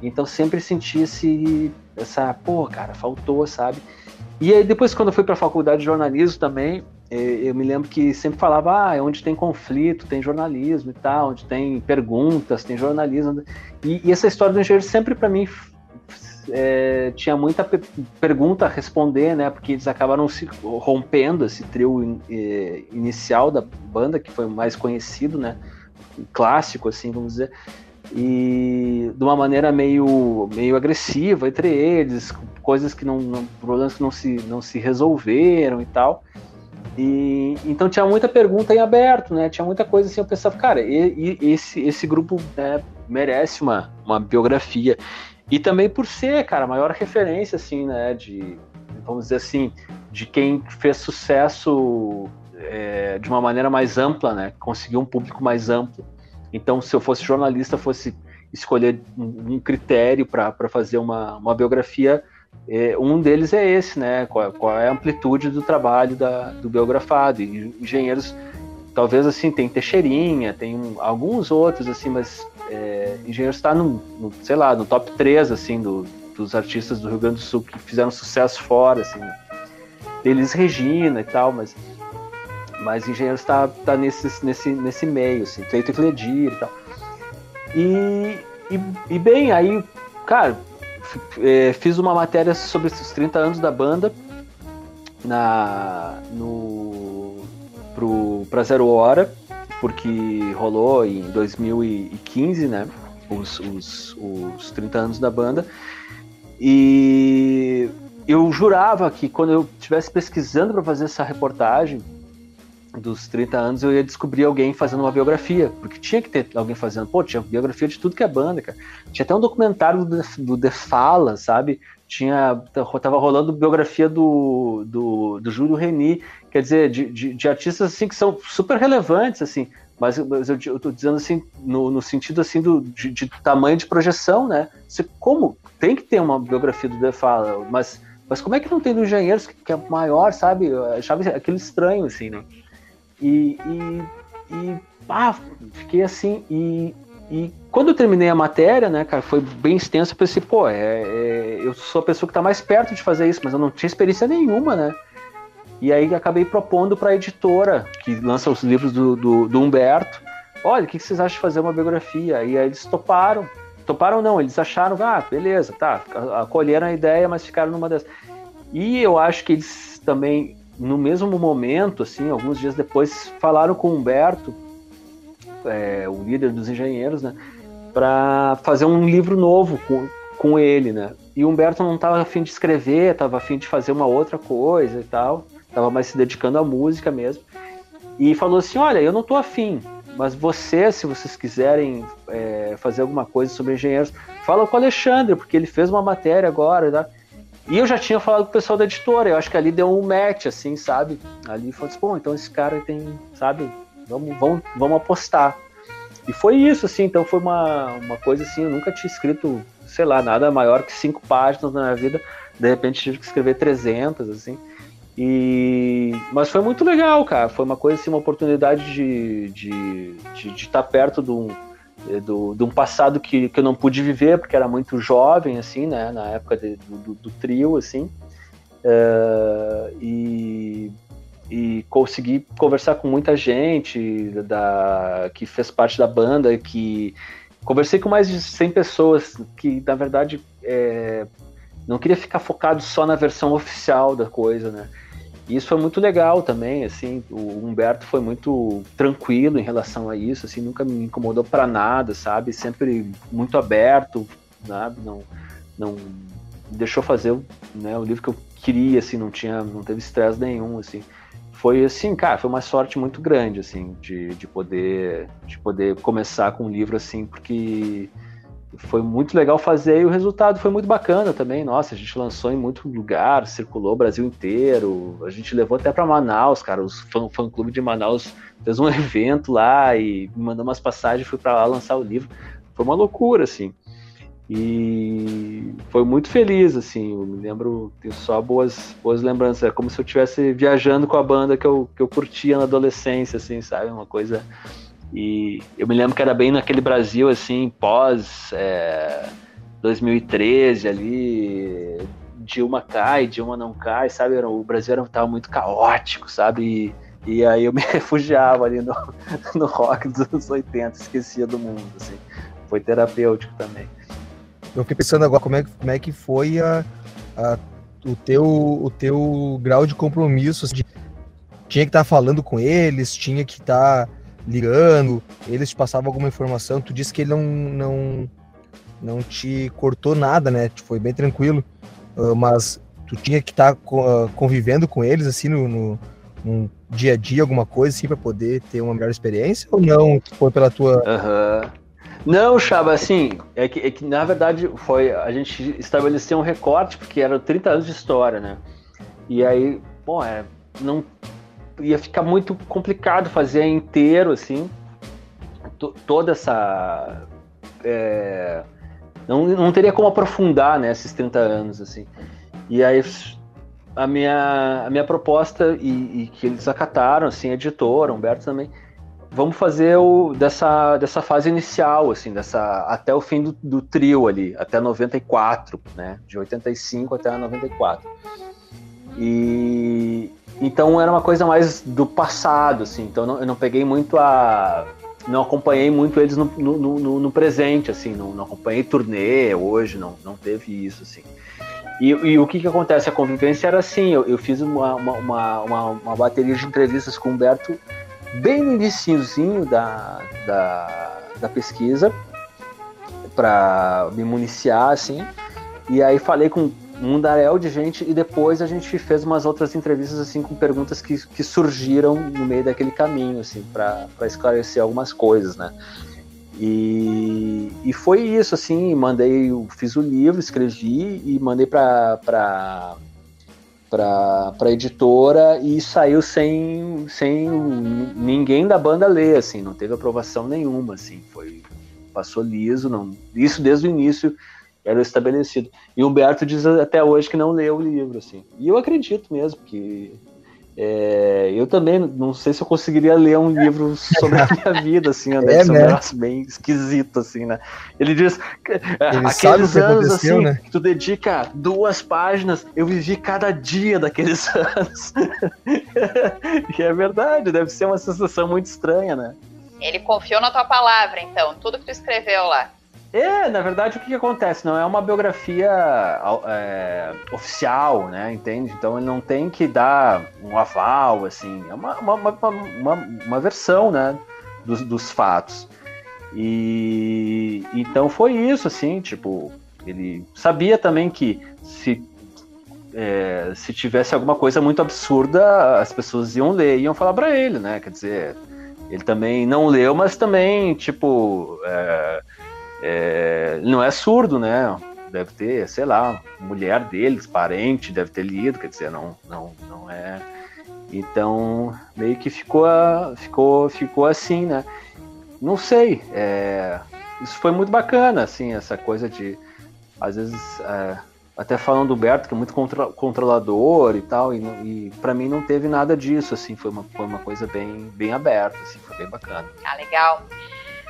Então sempre senti esse, essa, pô, cara, faltou, sabe? E aí depois quando eu fui para a faculdade de jornalismo também, é, eu me lembro que sempre falava, ah, onde tem conflito, tem jornalismo e tal, onde tem perguntas, tem jornalismo. E, e essa história do engenheiro sempre para mim é, tinha muita pergunta a responder, né? Porque eles acabaram se rompendo esse trio in, é, inicial da banda, que foi mais conhecido, né? Clássico, assim, vamos dizer. E de uma maneira meio, meio agressiva entre eles, coisas que não, não problemas que não se, não se resolveram e tal. E, então tinha muita pergunta em aberto, né? Tinha muita coisa assim, eu pensava, cara, e, e esse, esse grupo né, merece uma, uma biografia. E também por ser, cara, a maior referência, assim, né, de, vamos dizer assim, de quem fez sucesso é, de uma maneira mais ampla, né, conseguiu um público mais amplo. Então, se eu fosse jornalista, fosse escolher um, um critério para fazer uma, uma biografia, é, um deles é esse, né, qual, qual, é a amplitude do trabalho da, do biografado. E engenheiros, talvez, assim, tem Teixeirinha, tem um, alguns outros, assim, mas é, Engenheiros está no, no, sei lá, no top 3, assim, do, dos artistas do Rio Grande do Sul que fizeram sucesso fora, assim. Eles Regina e tal, mas mas Engenheiros está tá nesse, nesse, nesse meio, assim, Cleiton e Cledir e tal. E, e, e bem, aí, cara, é, fiz uma matéria sobre os 30 anos da banda na, no, pro, pra Zero Hora, porque rolou em 2015, né? Os, os, os 30 anos da banda. E eu jurava que quando eu estivesse pesquisando para fazer essa reportagem dos 30 anos, eu ia descobrir alguém fazendo uma biografia, porque tinha que ter alguém fazendo. Pô, tinha biografia de tudo que é banda, cara. Tinha até um documentário do, do The Fala, sabe? Tinha, tava rolando biografia do, do, do Júlio Reni, quer dizer, de, de, de, artistas assim que são super relevantes, assim, mas, mas eu, eu tô dizendo assim, no, no sentido assim do, de, de, tamanho de projeção, né? Você, como tem que ter uma biografia do Defala, mas, mas como é que não tem do Engenheiros, que, que é maior, sabe? Eu achava aquilo estranho, assim, né? E, e, e ah, fiquei assim, e, e quando eu terminei a matéria, né, cara, foi bem extenso, eu pensei, pô, é, é, eu sou a pessoa que está mais perto de fazer isso, mas eu não tinha experiência nenhuma, né? E aí acabei propondo para a editora, que lança os livros do, do, do Humberto, olha, o que vocês acham de fazer uma biografia? E aí eles toparam. Toparam não, eles acharam, ah, beleza, tá, acolheram a ideia, mas ficaram numa dessas. E eu acho que eles também no mesmo momento, assim, alguns dias depois, falaram com o Humberto, é, o líder dos engenheiros, né, para fazer um livro novo com, com ele, né. E o Humberto não estava afim de escrever, estava afim de fazer uma outra coisa e tal, estava mais se dedicando à música mesmo. E falou assim: Olha, eu não estou afim, mas vocês, se vocês quiserem é, fazer alguma coisa sobre engenheiros, fala com o Alexandre, porque ele fez uma matéria agora, tá? E eu já tinha falado com o pessoal da editora, eu acho que ali deu um match, assim, sabe? Ali foi assim, bom, então esse cara tem, sabe? Vamos, vamos, vamos apostar. E foi isso, assim, então foi uma, uma coisa assim, eu nunca tinha escrito, sei lá, nada maior que cinco páginas na minha vida, de repente tive que escrever 300, assim. E... Mas foi muito legal, cara. Foi uma coisa assim, uma oportunidade de estar de, de, de estar perto de um, do, de um passado que, que eu não pude viver, porque era muito jovem, assim, né? Na época de, do, do, trio, assim. Uh, e, e consegui conversar com muita gente da, que fez parte da banda, que conversei com mais de 100 pessoas que, na verdade, é, não queria ficar focado só na versão oficial da coisa, né? E isso foi muito legal também, assim, o Humberto foi muito tranquilo em relação a isso, assim, nunca me incomodou para nada, sabe? Sempre muito aberto, sabe? Não, não deixou fazer né, o livro que eu queria, assim, não tinha, não teve estresse nenhum, assim. Foi assim, cara, foi uma sorte muito grande, assim, de, de poder de poder começar com um livro assim, porque foi muito legal fazer e o resultado foi muito bacana também. Nossa, a gente lançou em muito lugar, circulou o Brasil inteiro. A gente levou até para Manaus, cara. Os fã, fã clube de Manaus fez um evento lá e me mandou umas passagens, fui para lá lançar o livro. Foi uma loucura, assim. E foi muito feliz, assim. Eu me lembro, tenho só boas, boas lembranças. É como se eu estivesse viajando com a banda que eu, que eu curtia na adolescência, assim, sabe? Uma coisa e eu me lembro que era bem naquele Brasil, assim, pós é, 2013 ali, Dilma cai, Dilma não cai, sabe? O Brasil estava muito caótico, sabe? E, e, aí eu me refugiava ali no, no rock dos anos 80, esquecia do mundo, assim. Foi terapêutico também. Eu fiquei pensando agora como é, como é que foi a, a, o, teu, o teu grau de compromisso. Assim, de, tinha que estar tá falando com eles, tinha que estar... Tá ligando, eles te passavam alguma informação, tu disse que ele não, não, não te cortou nada, né? Foi bem tranquilo, uh, mas tu tinha que estar tá, uh, convivendo com eles, assim, no, no, no, dia a dia, alguma coisa, assim, para poder ter uma melhor experiência, ou não? Foi pela tua... Uhum. Não, Chaba, assim, é que, é que na verdade foi, a gente estabeleceu um recorte, porque eram 30 anos de história, né? E aí, bom, é, não ia ficar muito complicado fazer inteiro, assim, toda essa. É, não, não teria como aprofundar né, esses 30 anos, assim. E aí a minha, a minha proposta, e, e que eles acataram, assim, a editora, Humberto também, vamos fazer o, dessa, dessa fase inicial, assim, dessa, até o fim do, do trio ali, até 94, né? De 85 até 94. E, então era uma coisa mais do passado, assim. Então não, eu não peguei muito a. Não acompanhei muito eles no, no, no, no presente, assim. Não, não, acompanhei turnê hoje, não, não teve isso, assim. E, e o que que acontece? A convivência era assim. Eu, eu fiz uma, uma, uma, uma, bateria de entrevistas com o Humberto bem no iníciozinho da, da, da pesquisa para me municiar, assim. E aí falei com um mundaréu de gente e depois a gente fez umas outras entrevistas assim com perguntas que, que surgiram no meio daquele caminho assim para esclarecer algumas coisas né e, e foi isso assim mandei fiz o livro escrevi e mandei para para para editora e saiu sem sem ninguém da banda ler assim não teve aprovação nenhuma assim foi passou liso não isso desde o início era estabelecido. E o Humberto diz até hoje que não leu o livro, assim. E eu acredito mesmo que é, eu também não sei se eu conseguiria ler um livro sobre a minha vida, assim, né? deve é, ser um né? bem esquisito, assim, né? Ele diz Ele aqueles anos assim, né? que tu dedica duas páginas, eu vivi cada dia daqueles anos. e é verdade, deve ser uma sensação muito estranha, né? Ele confiou na tua palavra, então, tudo que tu escreveu lá. É, na verdade, o que, que acontece? Não é uma biografia é, oficial, né? Entende? Então ele não tem que dar um aval, assim. É uma, uma, uma, uma, versão, né? Dos, dos fatos. E então foi isso, assim, tipo, ele sabia também que se é, se tivesse alguma coisa muito absurda, as pessoas iam ler, iam falar para ele, né? Quer dizer, ele também não leu, mas também, tipo, é, é, não é surdo, né? Deve ter, sei lá, mulher deles, parente, deve ter lido, quer dizer, não, não, não é. Então, meio que ficou, ficou, ficou assim, né? Não sei, é, isso foi muito bacana, assim, essa coisa de, às vezes, é, até falando do Berto, que é muito contra, controlador e tal, e, e para mim não teve nada disso, assim, foi uma, foi uma coisa bem, bem aberta, assim, foi bem bacana. Ah, legal.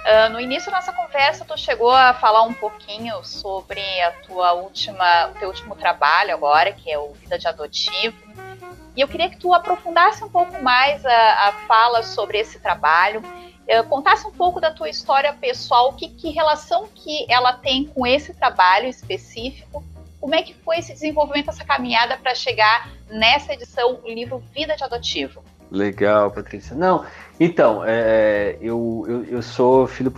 Uh, no início da nossa conversa, tu chegou a falar um pouquinho sobre a tua última, o teu último trabalho agora, que é o Vida de Adotivo. E eu queria que tu aprofundasse um pouco mais a, a fala sobre esse trabalho, uh, contasse um pouco da tua história pessoal, que, que relação que ela tem com esse trabalho específico como é que foi esse desenvolvimento, essa caminhada para chegar nessa edição, o livro Vida de Adotivo? Legal, Patrícia. Não, então, é, eu, eu, eu, sou filho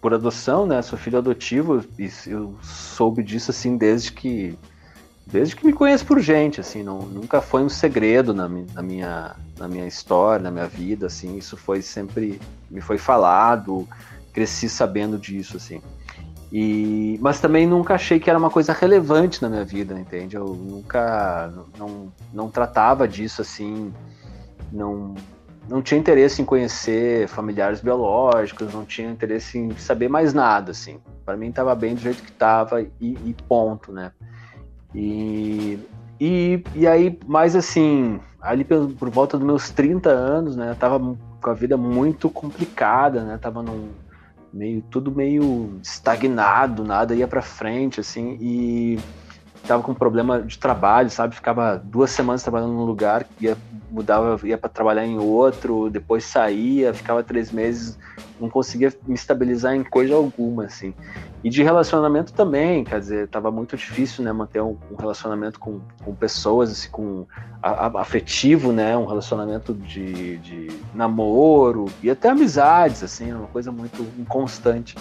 por adoção, né? Sou filho adotivo e eu soube disso assim desde que desde que me conheço por gente, assim, não, nunca foi um segredo na, na, minha na minha história, na minha vida, assim, isso foi sempre me foi falado, cresci sabendo disso, assim. E, mas também nunca achei que era uma coisa relevante na minha vida, entende? Eu nunca não, não tratava disso assim, não não tinha interesse em conhecer familiares biológicos, não tinha interesse em saber mais nada, assim. Para mim estava bem do jeito que estava e, e, ponto, né? E, e, e aí, mais assim, ali por, por volta dos meus 30 anos, né? Eu tava com a vida muito complicada, né? Tava num, meio tudo meio estagnado, nada ia para frente assim e tava com problema de trabalho, sabe? Ficava duas semanas trabalhando num lugar, ia mudava, ia para trabalhar em outro, depois saía, ficava três meses, não conseguia me estabilizar em coisa alguma, assim. E de relacionamento também, quer dizer, tava muito difícil, né, manter um, um relacionamento com, com pessoas, assim, com a, a, afetivo, né, um relacionamento de, de namoro e até amizades, assim, uma coisa muito inconstante.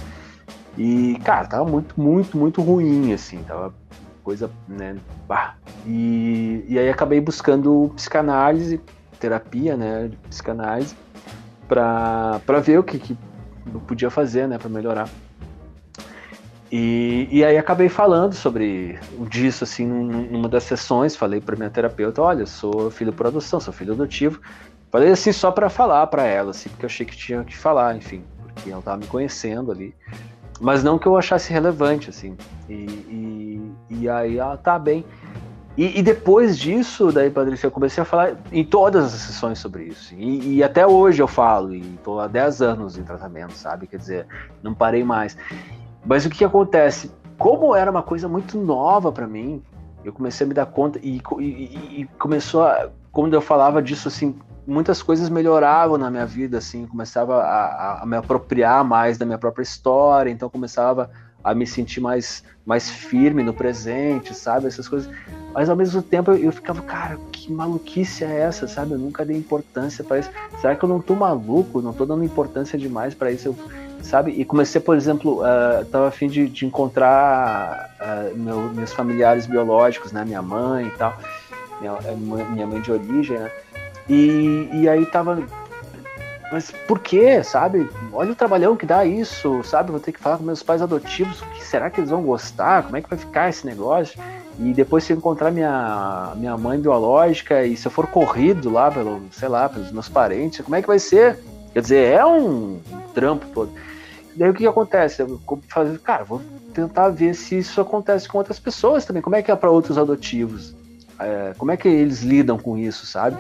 E, cara, tava muito, muito, muito ruim, assim, tava coisa, né? Bah. E, e aí acabei buscando psicanálise, terapia, né? Psicanálise, para ver o que, que eu podia fazer, né? Para melhorar. E, e aí acabei falando sobre disso, assim, numa das sessões, falei para minha terapeuta, olha, sou filho por adoção, sou filho adotivo. Falei assim só para falar para ela, assim, porque eu achei que tinha que falar, enfim, porque ela tava me conhecendo ali mas não que eu achasse relevante, assim. E, e, e aí ela tá bem. E, e, depois disso, daí, Patrícia, eu comecei a falar em todas as sessões sobre isso. E, e, até hoje eu falo, e tô há 10 anos em tratamento, sabe? Quer dizer, não parei mais. Mas o que, que acontece? Como era uma coisa muito nova para mim, eu comecei a me dar conta e, e, começou a, quando eu falava disso assim muitas coisas melhoravam na minha vida, assim, começava a, a, me apropriar mais da minha própria história, então começava a me sentir mais, mais firme no presente, sabe, essas coisas. Mas ao mesmo tempo eu, ficava, cara, que maluquice é essa, sabe? Eu nunca dei importância para isso. Será que eu não tô maluco? Não tô dando importância demais para isso? Eu, sabe? E comecei, por exemplo, uh, tava a fim de, de encontrar uh, meu, meus familiares biológicos, né? Minha mãe e tal, minha, minha mãe de origem, né? E, e aí tava. Mas por quê, sabe? Olha o trabalhão que dá isso, sabe? Vou ter que falar com meus pais adotivos, o que será que eles vão gostar? Como é que vai ficar esse negócio? E depois se eu encontrar minha, minha mãe biológica e se eu for corrido lá pelo, sei lá, pelos meus parentes, como é que vai ser? Quer dizer, é um, um trampo todo. Daí o que, que acontece? Eu fazer, cara, vou tentar ver se isso acontece com outras pessoas também. Como é que é para outros adotivos? É, como é que eles lidam com isso, sabe?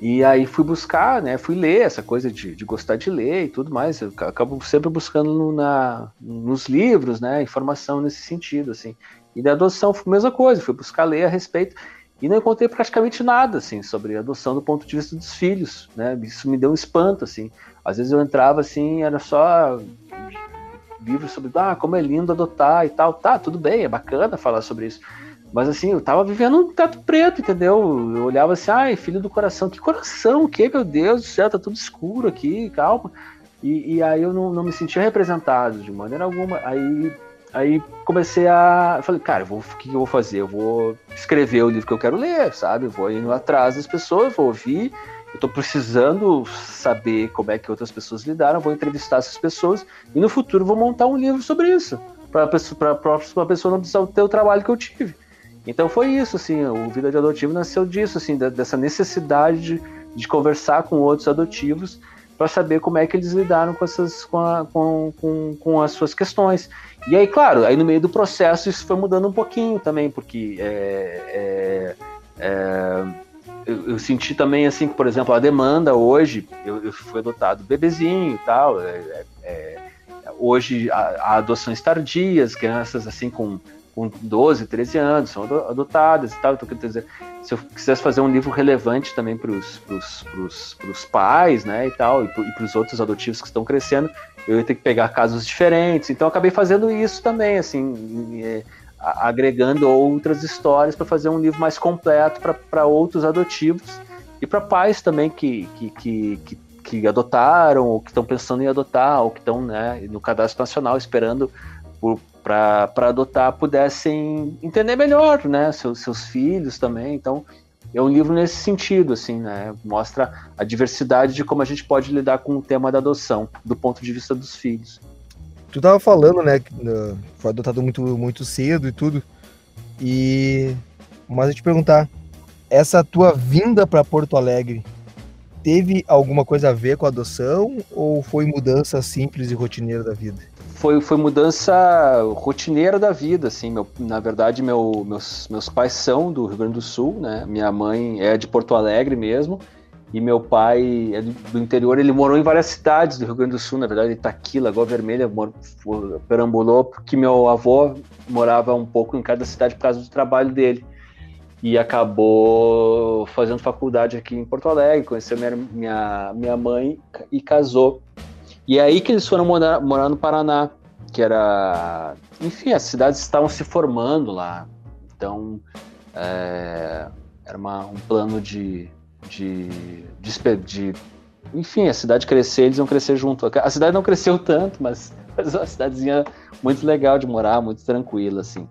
E aí fui buscar, né? Fui ler essa coisa de, de gostar de ler e tudo mais. Eu acabo sempre buscando no, na, nos livros, né? Informação nesse sentido, assim. E da adoção foi a mesma coisa. Fui buscar ler a respeito e não encontrei praticamente nada, assim, sobre adoção do ponto de vista dos filhos, né? Isso me deu um espanto, assim. Às vezes eu entrava, assim, era só livros sobre ah, como é lindo adotar e tal. Tá, tudo bem, é bacana falar sobre isso. Mas assim, eu tava vivendo um teto preto, entendeu? Eu olhava assim, ai, filho do coração, que coração, que, meu Deus do céu, tá tudo escuro aqui, calma. E, e aí eu não, não, me sentia representado de maneira alguma. Aí, aí comecei a. falei, cara, vou, o que eu vou fazer? Eu vou escrever o livro que eu quero ler, sabe? Eu vou indo atrás das pessoas, vou ouvir. Eu tô precisando saber como é que outras pessoas lidaram, vou entrevistar essas pessoas e no futuro vou montar um livro sobre isso. Para a próxima pessoa não precisar ter o trabalho que eu tive. Então foi isso, assim, o Vida de Adotivo nasceu disso, assim, dessa necessidade de, de conversar com outros adotivos para saber como é que eles lidaram com essas com, a, com, com, com, as suas questões. E aí, claro, aí no meio do processo isso foi mudando um pouquinho também, porque é, é, é, eu, eu, senti também assim que, por exemplo, a demanda hoje, eu, eu fui adotado bebezinho e tal, é, é, é, hoje há adoções tardias, crianças assim com com 12, 13 anos, são adotadas e tal. Então, quer dizer, se eu quisesse fazer um livro relevante também para os pais, né, e tal, e para os outros adotivos que estão crescendo, eu ia ter que pegar casos diferentes. Então, acabei fazendo isso também, assim, é, agregando outras histórias para fazer um livro mais completo para outros adotivos e para pais também que, que, que, que, que adotaram, ou que estão pensando em adotar, ou que estão né, no cadastro nacional esperando por, para adotar pudessem entender melhor, né, seus, seus filhos também. Então, é um livro nesse sentido, assim, né, mostra a diversidade de como a gente pode lidar com o tema da adoção, do ponto de vista dos filhos. Tu tava falando, né, que uh, foi adotado muito, muito cedo e tudo, e mas eu te perguntar, essa tua vinda para Porto Alegre teve alguma coisa a ver com a adoção ou foi mudança simples e rotineira da vida? Foi, foi mudança rotineira da vida, assim. Meu, na verdade, meu, meus, meus pais são do Rio Grande do Sul, né? Minha mãe é de Porto Alegre mesmo. E meu pai é do interior, ele morou em várias cidades do Rio Grande do Sul, na verdade, Itaquila, Lagoa Vermelha, perambulou, porque meu avô morava um pouco em cada cidade por causa do trabalho dele. E acabou fazendo faculdade aqui em Porto Alegre, conheceu minha, minha, minha mãe e casou. E é aí que eles foram morar, morar no Paraná, que era. Enfim, as cidades estavam se formando lá. Então, é, era uma, um plano de, de, de, de, Enfim, a cidade crescer, eles iam crescer junto. A cidade não cresceu tanto, mas, mas uma cidadezinha muito legal de morar, muito tranquila, assim.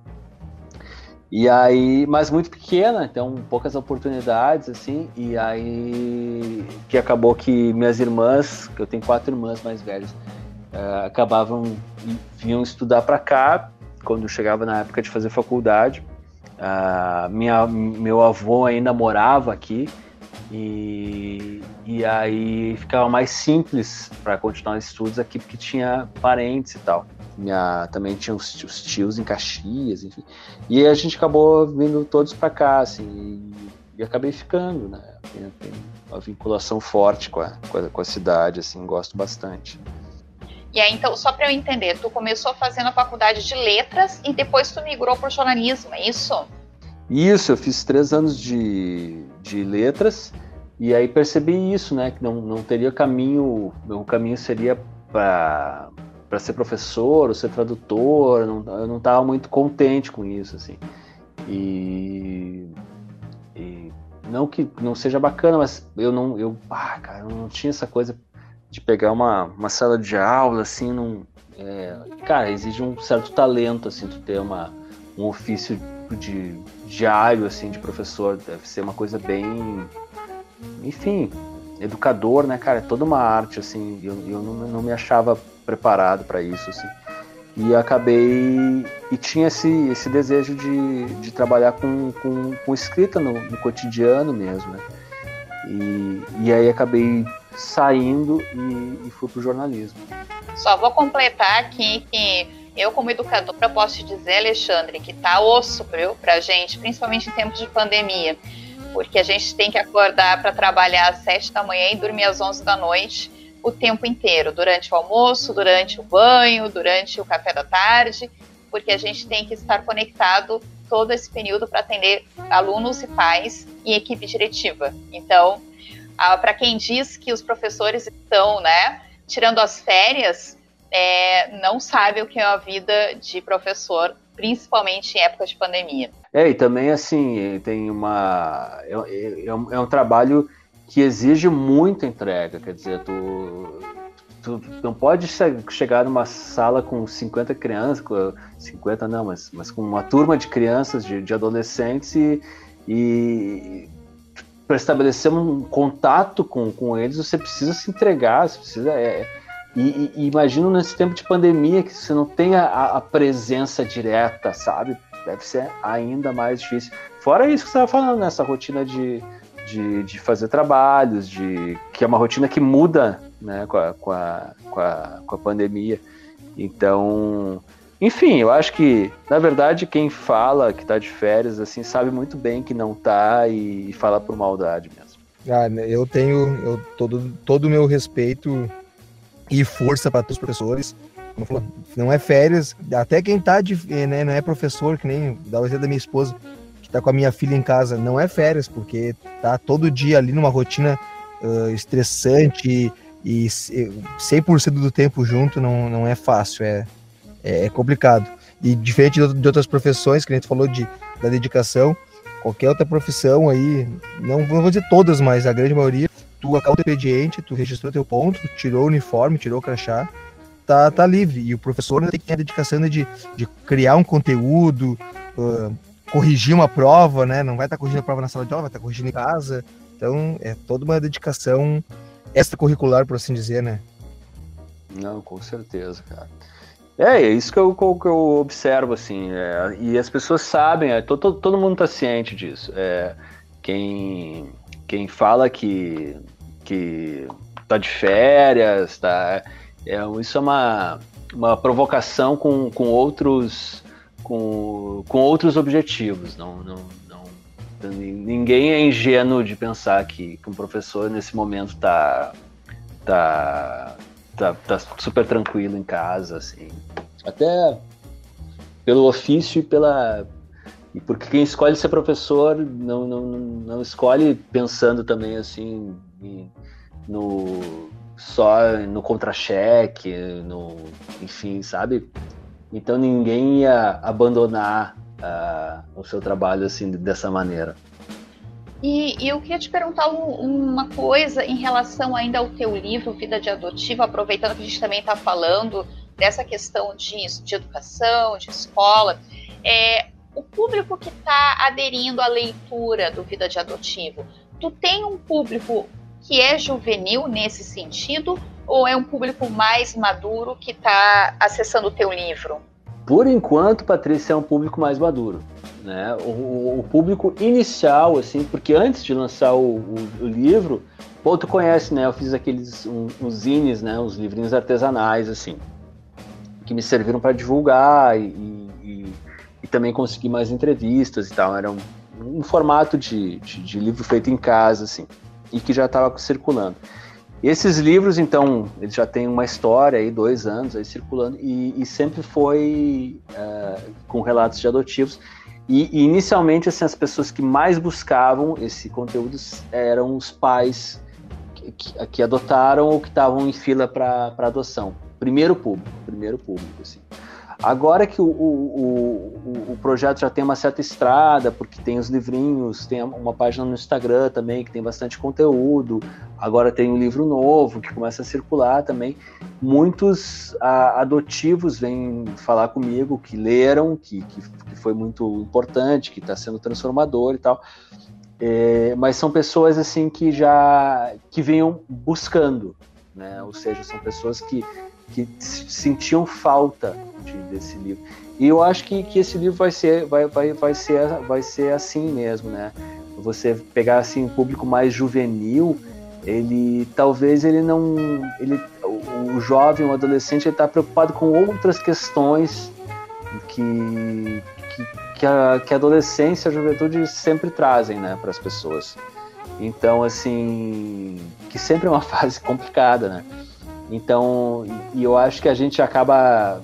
E aí, mas muito pequena, então poucas oportunidades, assim, e aí que acabou que minhas irmãs, que eu tenho quatro irmãs mais velhas, uh, acabavam, vinham estudar para cá, quando chegava na época de fazer faculdade. Uh, minha, meu avô ainda morava aqui, e, e aí ficava mais simples para continuar os estudos aqui, porque tinha parentes e tal minha também tinha os, os, tios em Caxias, enfim. E a gente acabou vindo todos para cá, assim, e, e, acabei ficando, né? Tem, tem uma vinculação forte com a, com a, com a cidade, assim, gosto bastante. E aí, então, só para eu entender, tu começou fazendo a faculdade de letras e depois tu migrou para o jornalismo, é isso? Isso, eu fiz três anos de, de letras e aí percebi isso, né? Que não, não teria caminho, meu caminho seria para para ser professor ou ser tradutor, não, eu não estava muito contente com isso, assim. E, e, não que não seja bacana, mas eu não, eu, ah, cara, eu não tinha essa coisa de pegar uma, uma sala de aula, assim, não, é, cara, exige um certo talento, assim, tu ter uma, um ofício de diário, assim, de professor, deve ser uma coisa bem, enfim, educador, né, cara, é toda uma arte, assim, eu, eu não, não me achava preparado para isso, assim. E acabei. E tinha esse, esse desejo de, de trabalhar com, com, com escrita no, no cotidiano mesmo, né? E, e aí acabei saindo e, e fui pro jornalismo. Só vou completar aqui que eu, como educadora, posso te dizer, Alexandre, que tá osso viu, pra gente, principalmente em tempos de pandemia. Porque a gente tem que acordar para trabalhar às sete da manhã e dormir às onze da noite o tempo inteiro, durante o almoço, durante o banho, durante o café da tarde, porque a gente tem que estar conectado todo esse período para atender alunos e pais e equipe diretiva. Então, para quem diz que os professores estão, né, tirando as férias, é, não sabe o que é a vida de professor, principalmente em época de pandemia. É, e também assim, tem uma. É, é, é um, é um trabalho que exige muita entrega, quer dizer, tu, tu não pode chegar numa sala com 50 crianças, 50 não, mas, mas com uma turma de crianças, de, de adolescentes e, e para estabelecer um contato com, com eles, você precisa se entregar, você precisa. É, e, e, imagino nesse tempo de pandemia que você não tem a, a, presença direta, sabe? Deve ser ainda mais difícil. Fora isso que você estava falando, nessa rotina de, de, de, fazer trabalhos, de que é uma rotina que muda né, com, a, com, a, com, a, com a pandemia. Então, enfim, eu acho que, na verdade, quem fala que está de férias, assim, sabe muito bem que não está e, e fala por maldade mesmo. Ah, eu tenho eu, todo, o meu respeito e força para todos os professores. Não é férias, até quem tá de, né, não é professor, que nem exemplo da minha esposa, que tá com a minha filha em casa, não é férias, porque tá todo dia ali numa rotina uh, estressante e, e 100% do tempo junto não, não é fácil, é, é, é complicado. E diferente de outras profissões, que a gente falou de, da dedicação, qualquer outra profissão aí, não, não vou dizer todas, mas a grande maioria, tu acaba o expediente, tu registrou teu ponto, tirou o uniforme, tirou o crachá, tá, tá livre. E o professor tem que ter a dedicação de, de criar um conteúdo, uh, corrigir uma prova, né? Não vai estar tá corrigindo a prova na sala de aula, vai estar tá corrigindo em casa. Então, é toda uma dedicação extracurricular, por assim dizer, né? Não, com certeza, cara. É, é isso que eu, que eu observo, assim, é, e as pessoas sabem, é, todo, todo mundo está ciente disso. É, quem, quem fala que, que tá de férias, tá, é, isso é uma, uma provocação com, com outros com, com outros objetivos. Não, não, não, ninguém é ingênuo de pensar que, que um professor nesse momento está tá, tá, tá super tranquilo em casa, assim. Até pelo ofício e pela, porque quem escolhe ser professor não, não, não escolhe pensando também assim no só no contra-cheque, no enfim, sabe? Então ninguém ia abandonar uh, o seu trabalho assim dessa maneira. E, e, eu queria te perguntar um, uma coisa em relação ainda ao teu livro Vida de Adotivo, aproveitando que a gente também está falando dessa questão de, de educação, de escola. É, o público que está aderindo à leitura do Vida de Adotivo, tu tem um público que é juvenil nesse sentido ou é um público mais maduro que está acessando o teu livro? Por enquanto, Patrícia, é um público mais maduro. Né? O, o público inicial, assim, porque antes de lançar o, o, o livro, pô, tu conhece, né? Eu fiz aqueles um, uns zines, né? Uns livrinhos artesanais, assim, que me serviram para divulgar e, e também consegui mais entrevistas e tal. Era um, um formato de, de, de, livro feito em casa, assim, e que já estava circulando. Esses livros, então, eles já têm uma história aí, dois anos aí circulando, e, e sempre foi uh, com relatos de adotivos. E, e, inicialmente, assim, as pessoas que mais buscavam esse conteúdo eram os pais que, que, que adotaram ou que estavam em fila para adoção. Primeiro público, primeiro público, assim. Agora que o, o, o, o, projeto já tem uma certa estrada, porque tem os livrinhos, tem uma página no Instagram também que tem bastante conteúdo, agora tem um livro novo que começa a circular também. Muitos a, adotivos vêm falar comigo que leram, que, que, que foi muito importante, que está sendo transformador e tal. É, mas são pessoas assim que já que venham buscando, né? Ou seja, são pessoas que que sentiam falta de, desse livro. E eu acho que, que esse livro vai ser, vai, vai, vai, ser, vai ser assim mesmo, né? Você pegar assim um público mais juvenil, ele talvez ele não, ele, o, jovem, o adolescente, ele está preocupado com outras questões que, que, que, a, que a adolescência, a juventude sempre trazem, né, para as pessoas. Então, assim, que sempre é uma fase complicada, né? Então, e eu acho que a gente acaba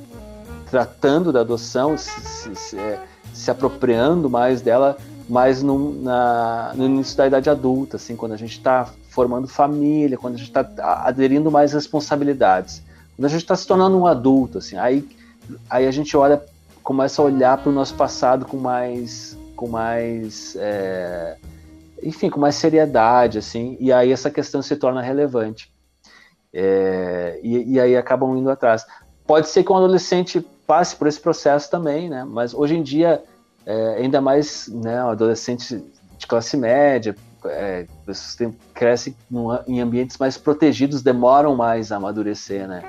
tratando da adoção, se, se, se, é, se apropriando mais dela, mais no, na, no início da idade adulta, assim, quando a gente está formando família, quando a gente está aderindo mais responsabilidades. Quando a gente está se tornando um adulto, assim, aí, aí a gente olha, começa a olhar para o nosso passado com mais, com mais, é, enfim, com mais seriedade, assim, e aí essa questão se torna relevante. É, e, e, aí acabam indo atrás. Pode ser que um adolescente passe por esse processo também, né? Mas hoje em dia, é, ainda mais, né, um adolescente de classe média, é, pessoas crescem em ambientes mais protegidos demoram mais a amadurecer, né?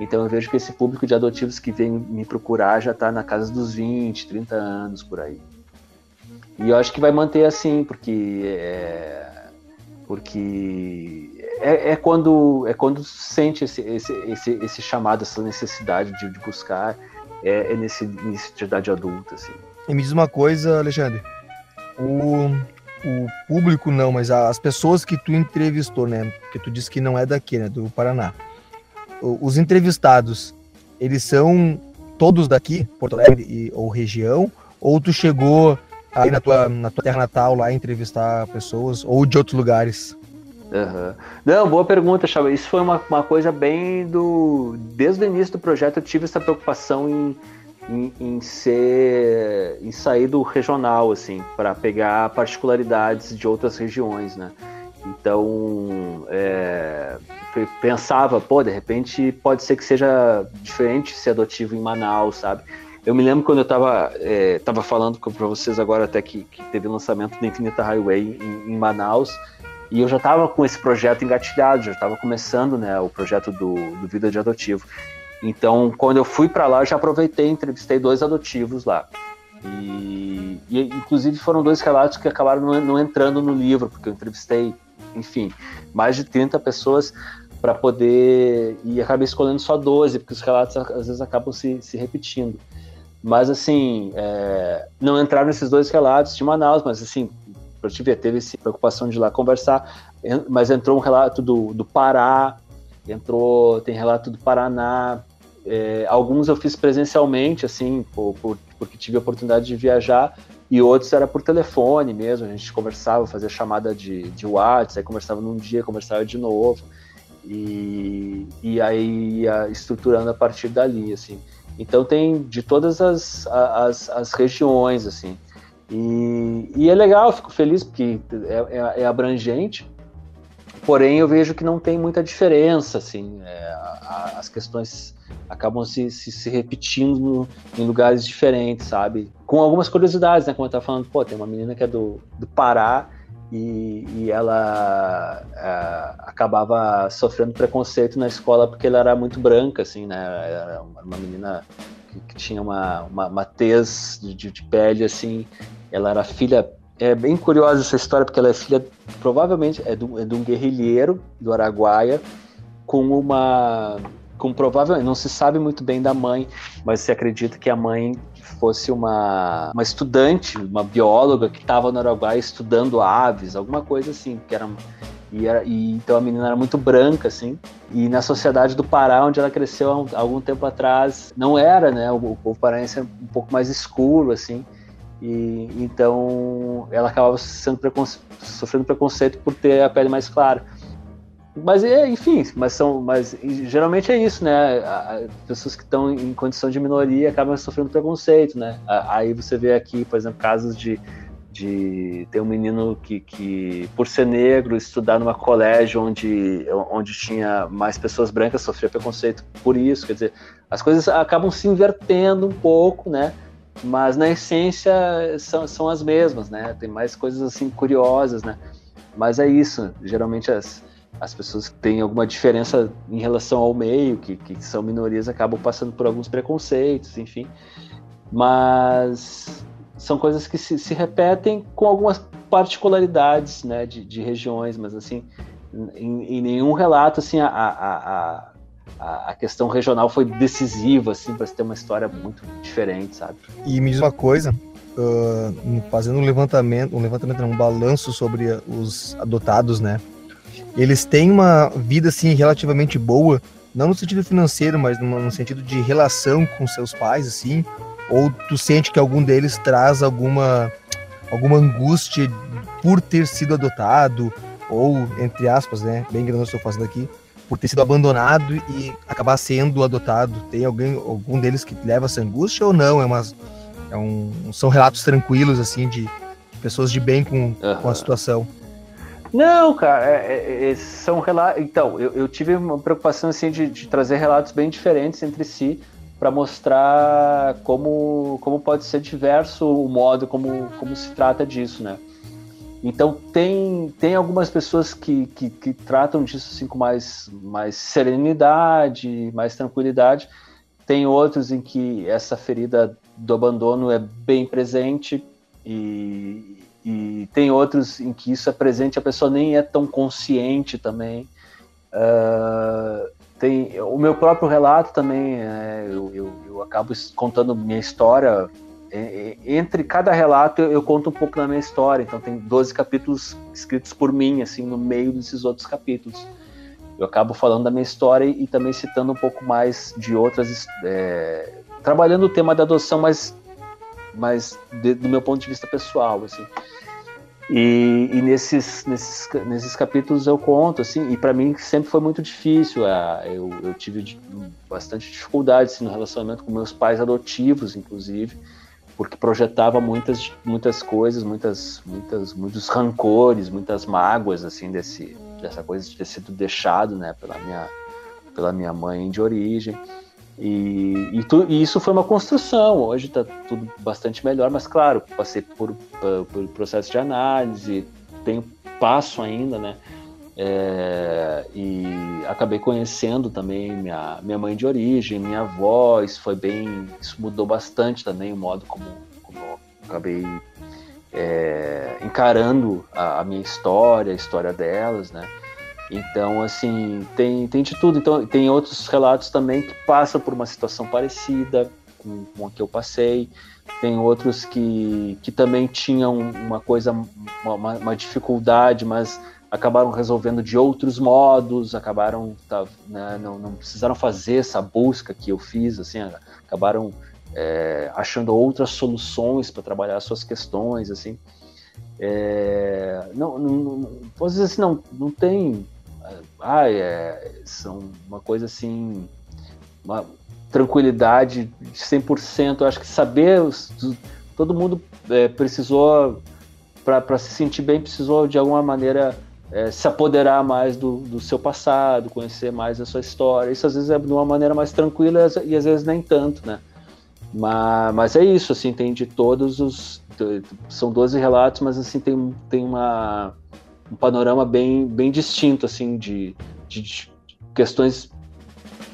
Então eu vejo que esse público de adotivos que vem me procurar já está na casa dos 20, 30 anos por aí. E eu acho que vai manter assim, porque é, porque é, é, quando é quando sente esse, esse, esse, esse chamado, essa necessidade de, de buscar é, é nesse início de idade adulta, assim. E me diz uma coisa, Alexandre. O, o público não, mas as pessoas que tu entrevistou, né? Porque tu disse que não é daqui, né? Do Paraná. Os entrevistados, eles são todos daqui, Porto Alegre e, ou região? Ou tu chegou aí na tua, na tua terra natal lá entrevistar pessoas, ou de outros lugares? Uhum. Não, boa pergunta, Chava. Isso foi uma, uma coisa bem do. Desde o início do projeto eu tive essa preocupação em, em, em ser. em sair do regional, assim, para pegar particularidades de outras regiões, né? Então, é, pensava, pô, de repente pode ser que seja diferente ser adotivo em Manaus, sabe? Eu me lembro quando eu estava é, tava falando para vocês agora até que, que teve o lançamento da Infinita Highway em, em Manaus, e eu já estava com esse projeto engatilhado, já estava começando né, o projeto do, do Vida de Adotivo. Então, quando eu fui para lá, já aproveitei e entrevistei dois adotivos lá. E, e, inclusive foram dois relatos que acabaram não, não, entrando no livro, porque eu entrevistei, enfim, mais de 30 pessoas para poder. E acabei escolhendo só 12, porque os relatos às vezes acabam se, se repetindo. Mas, assim, é, não entraram nesses dois relatos de Manaus, mas, assim, ver, teve essa preocupação de ir lá conversar, mas entrou um relato do, do Pará, entrou, tem relato do Paraná, é, alguns eu fiz presencialmente, assim, por, por, porque tive a oportunidade de viajar, e outros era por telefone mesmo, a gente conversava, fazia chamada de, de WhatsApp, aí conversava num dia, conversava de novo, e, e aí ia estruturando a partir dali, assim. Então tem de todas as, as, as regiões, assim. E, e é legal, fico feliz porque é, é, é, abrangente, porém eu vejo que não tem muita diferença, assim, é, a, as questões acabam se, se, se repetindo no, em lugares diferentes, sabe? Com algumas curiosidades, né? Como eu tava falando, pô, tem uma menina que é do, do Pará e, e ela é, acabava sofrendo preconceito na escola porque ela era muito branca, assim, né? Era uma menina que, que tinha uma, uma, uma tez de, de, pele, assim, ela era filha. É bem curiosa essa história, porque ela é filha, provavelmente, é de, é de um guerrilheiro do Araguaia, com uma. Com provavelmente, não se sabe muito bem da mãe, mas se acredita que a mãe fosse uma, uma estudante, uma bióloga que estava no Araguaia estudando aves, alguma coisa assim, que era e, era, e, então a menina era muito branca, assim. E na sociedade do Pará, onde ela cresceu há algum tempo atrás, não era, né? O, o povo paraense é um pouco mais escuro, assim. E então ela acabava preconce sofrendo preconceito por ter a pele mais clara. Mas é, enfim, mas são, mas geralmente é isso, né? As pessoas que estão em condição de minoria acabam sofrendo preconceito, né? Aí você vê aqui, por exemplo, casos de, de ter um menino que, que por ser negro estudar numa colégio onde onde tinha mais pessoas brancas sofria preconceito por isso, quer dizer, as coisas acabam se invertendo um pouco, né? Mas na essência são, são as mesmas, né? Tem mais coisas assim curiosas, né? Mas é isso, geralmente as, as pessoas que têm alguma diferença em relação ao meio, que, que são minorias, acabam passando por alguns preconceitos, enfim. Mas são coisas que se, se repetem com algumas particularidades, né, de, de regiões, mas assim, em, em nenhum relato, assim, a, a, a a, questão regional foi decisiva, assim, para ter uma história muito diferente, sabe? E me diz uma coisa, uh, fazendo um levantamento, um levantamento, um balanço sobre os adotados, né? Eles têm uma vida, assim, relativamente boa, não no sentido financeiro, mas no, sentido de relação com seus pais, assim, ou tu sente que algum deles traz alguma alguma angústia por ter sido adotado ou entre aspas, né, bem grande estou fazendo aqui, por ter sido abandonado e acabar sendo adotado? Tem alguém, algum deles que leva essa angústia ou não? É umas, é um, são relatos tranquilos, assim, de pessoas de bem com, uhum. com a situação. Não, cara, é, é, é são relatos. Então, eu, eu, tive uma preocupação assim de, de trazer relatos bem diferentes entre si para mostrar como, como pode ser diverso o modo como, como se trata disso, né? Então tem, tem algumas pessoas que, que, que, tratam disso assim com mais, mais serenidade, mais tranquilidade. Tem outros em que essa ferida do abandono é bem presente e, e tem outros em que isso é presente a pessoa nem é tão consciente também. Uh, tem o meu próprio relato também, é, eu, eu, eu acabo contando minha história entre cada relato eu, conto um pouco da minha história, então tem 12 capítulos escritos por mim, assim, no meio desses outros capítulos. Eu acabo falando da minha história e, também citando um pouco mais de outras, é, trabalhando o tema da adoção, mas, mas de, do meu ponto de vista pessoal, assim. E, e, nesses, nesses, nesses capítulos eu conto, assim, e para mim sempre foi muito difícil. É, eu, eu tive bastante dificuldade assim, no relacionamento com meus pais adotivos, inclusive porque projetava muitas, muitas coisas, muitas, muitas, muitos rancores, muitas mágoas assim desse, dessa coisa de ter sido deixado, né, pela minha, pela minha mãe de origem. E, e, tu, e isso foi uma construção. Hoje está tudo bastante melhor, mas claro, passei por, por, por processo de análise, tenho passo ainda, né? É, e acabei conhecendo também minha, minha mãe de origem, minha avó, isso foi bem. Isso mudou bastante também o modo como, como eu acabei é, encarando a, a, minha história, a história delas, né? Então, assim, tem, tem de tudo. Então, tem outros relatos também que passam por uma situação parecida com, com a que eu passei. Tem outros que, que também tinham uma coisa, uma, uma dificuldade, mas acabaram resolvendo de outros modos, acabaram tá, né, não, não, precisaram fazer essa busca que eu fiz, assim, acabaram é, achando outras soluções para trabalhar as suas questões, assim. É, não, não, às vezes assim, não, não tem, ah, é, são uma coisa assim, uma tranquilidade de 100%, eu acho que saber, todo mundo é, precisou, para se sentir bem, precisou de alguma maneira é, se apoderar mais do, do, seu passado, conhecer mais a sua história. Isso às vezes é de uma maneira mais tranquila e às vezes nem tanto, né? Mas, mas é isso, assim, tem de todos os. São 12 relatos, mas assim, tem, tem uma, um panorama bem, bem distinto, assim, de, de, de questões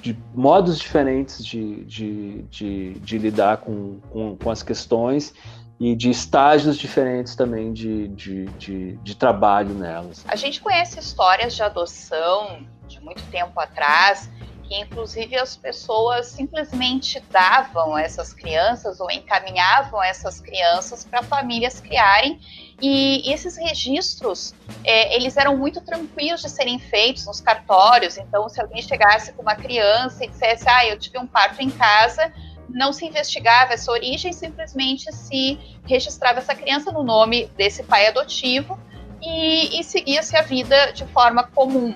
de modos diferentes de, de, de, de lidar com, com, com, as questões e de estágios diferentes também de, de, de, de, trabalho nelas. A gente conhece histórias de adoção de muito tempo atrás, que inclusive as pessoas simplesmente davam essas crianças ou encaminhavam essas crianças para famílias criarem e esses registros é, eles eram muito tranquilos de serem feitos nos cartórios. Então, se alguém chegasse com uma criança e dissesse, ah, eu tive um parto em casa, não se investigava essa origem, simplesmente se registrava essa criança no nome desse pai adotivo e, e seguia-se a vida de forma comum.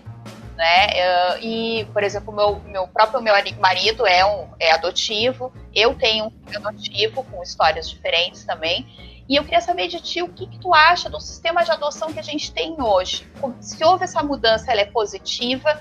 Né? E, por exemplo, meu, meu próprio meu marido é, um, é adotivo, eu tenho um adotivo com histórias diferentes também. E eu queria saber de ti o que, que, tu acha do sistema de adoção que a gente tem hoje. Se houve essa mudança, ela é positiva,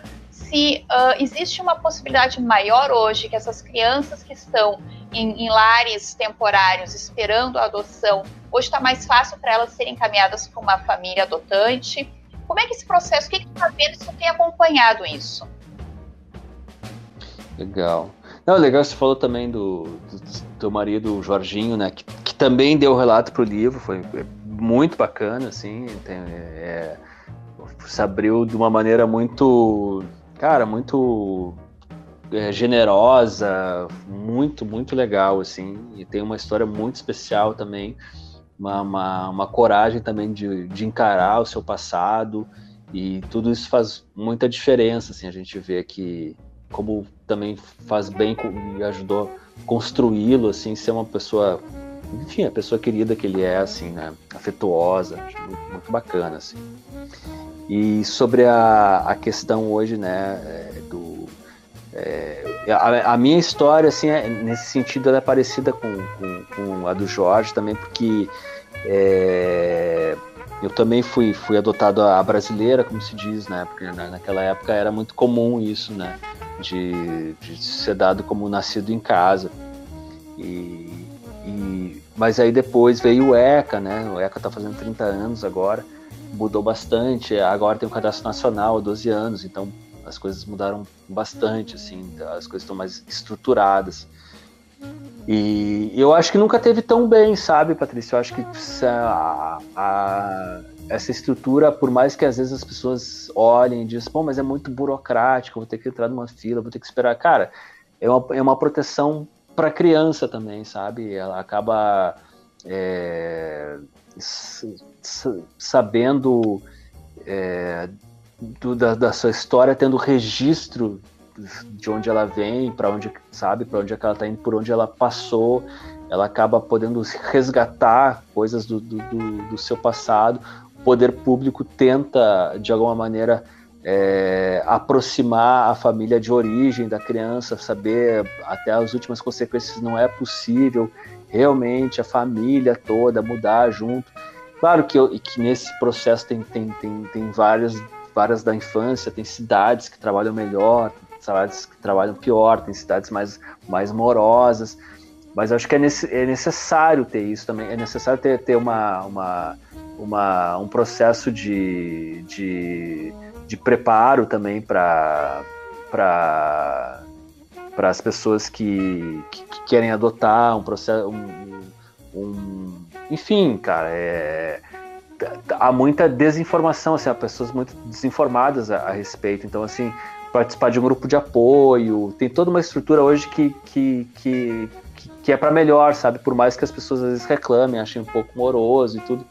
se uh, existe uma possibilidade maior hoje que essas crianças que estão em, em lares temporários esperando a adoção, hoje está mais fácil para elas serem encaminhadas para uma família adotante. Como é que esse processo, o que, está vendo, tu tem acompanhado isso? Legal. Não, legal, você falou também do, do, do marido, Jorginho, né, que, que também deu relato para o livro, foi muito bacana, assim, tem, é, se abriu de uma maneira muito cara, muito é, generosa, muito, muito legal, assim, e tem uma história muito especial também, uma, uma, uma coragem também de, de encarar o seu passado, e tudo isso faz muita diferença, assim, a gente vê que como também faz bem e ajudou construí-lo, assim, ser uma pessoa, enfim, a pessoa querida que ele é, assim, né, afetuosa, muito, muito bacana, assim. E sobre a, a questão hoje, né, é, do é, a, a, minha história, assim, é, nesse sentido, ela é parecida com, com, com a do Jorge também, porque é, eu também fui, fui adotado a brasileira, como se diz, né? Porque naquela época era muito comum isso, né? De, de ser dado como nascido em casa. E, e, mas aí depois veio o ECA, né? O ECA está fazendo 30 anos agora, mudou bastante. Agora tem o cadastro nacional há 12 anos, então as coisas mudaram bastante, assim, as coisas estão mais estruturadas. E eu acho que nunca teve tão bem, sabe, Patrícia? Eu acho que a, a, essa estrutura, por mais que às vezes as pessoas olhem e dizem, pô, mas é muito burocrático, vou ter que entrar numa fila, vou ter que esperar. Cara, é uma, é uma proteção para criança também, sabe? Ela acaba é, sabendo é, do, da, da sua história, tendo registro de onde ela vem, para onde sabe, para onde é ela está indo, por onde ela passou, ela acaba podendo resgatar coisas do, do, do, seu passado. O poder público tenta, de alguma maneira, é, aproximar a família de origem da criança, saber até as últimas consequências não é possível realmente a família toda mudar junto. Claro que, eu, que nesse processo tem, tem, tem, tem várias, várias da infância, tem cidades que trabalham melhor, cidades que trabalham pior, tem cidades mais, mais morosas, mas acho que é, nesse, é necessário ter isso também, é necessário ter, ter uma, uma, uma, um processo de, de, de preparo também para para as pessoas que, que, que, querem adotar um processo um, um enfim cara é, há muita desinformação assim há pessoas muito desinformadas a, a respeito então assim participar de um grupo de apoio. Tem toda uma estrutura hoje que, que, que, que é para melhor, sabe? Por mais que as pessoas às vezes reclamem, achem um pouco moroso e tudo.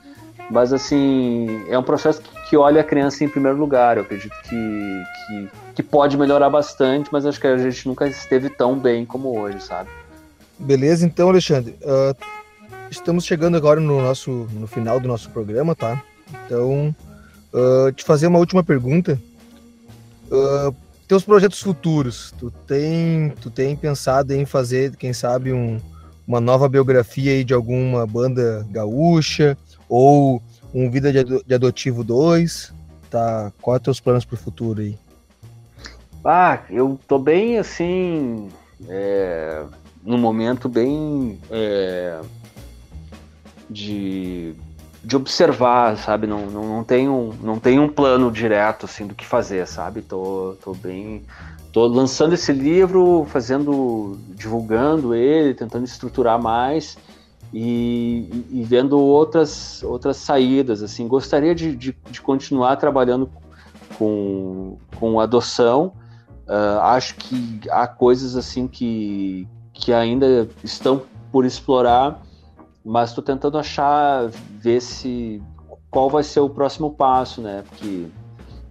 Mas, assim, é um processo que, que olha a criança em primeiro lugar. Eu acredito que, que, que pode melhorar bastante, mas acho que a gente nunca esteve tão bem como hoje, sabe? Beleza, então, Alexandre. Uh, estamos chegando agora no nosso no final do nosso programa, tá? Então, uh, te fazer uma última pergunta. Uh, teus projetos futuros, tu tem, tu tem pensado em fazer, quem sabe, um, uma nova biografia aí de alguma banda gaúcha ou um Vida de Adotivo 2? Tá, qual é teus planos para o futuro aí? Ah, eu tô bem assim, é, num momento bem é, de de observar, sabe? Não, não, não, tenho, não tenho um plano direto assim do que fazer, sabe? Tô, tô bem. Tô lançando esse livro, fazendo. divulgando ele, tentando estruturar mais e, e vendo outras, outras saídas. assim Gostaria de, de, de continuar trabalhando com, com adoção. Uh, acho que há coisas assim que, que ainda estão por explorar mas estou tentando achar, ver se qual vai ser o próximo passo, né? Porque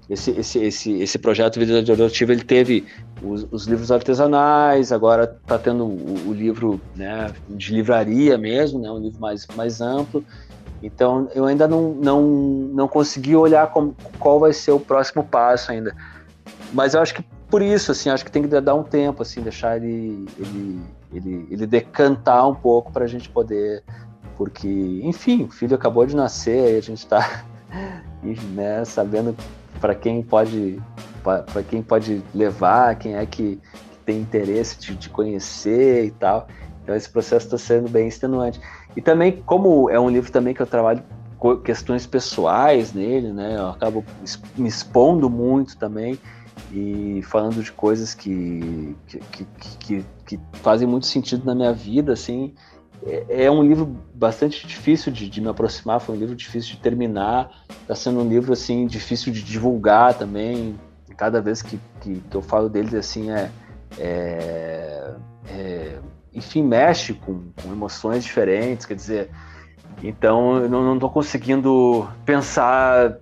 esse, esse, esse, esse projeto Vida Adotiva ele teve os, os, livros artesanais, agora está tendo o, o, livro né, de livraria mesmo, né, um livro mais, mais amplo. Então eu ainda não, não, não consegui olhar como, qual vai ser o próximo passo ainda. Mas eu acho que por isso, assim, acho que tem que dar um tempo, assim, deixar ele, ele, ele, ele decantar um pouco para a gente poder porque, enfim, o filho acabou de nascer, aí a gente está né, sabendo para quem pode para quem pode levar, quem é que, que tem interesse de, de, conhecer e tal. Então esse processo está sendo bem extenuante. E também, como é um livro também que eu trabalho questões pessoais nele, né? Eu acabo me expondo muito também e falando de coisas que, que, que, que fazem muito sentido na minha vida, assim. É, é um livro bastante difícil de, de, me aproximar, foi um livro difícil de terminar, está sendo um livro assim difícil de divulgar também. Cada vez que, que, que eu falo dele assim é, é, é enfim mexe com, com, emoções diferentes, quer dizer, então eu não estou conseguindo pensar,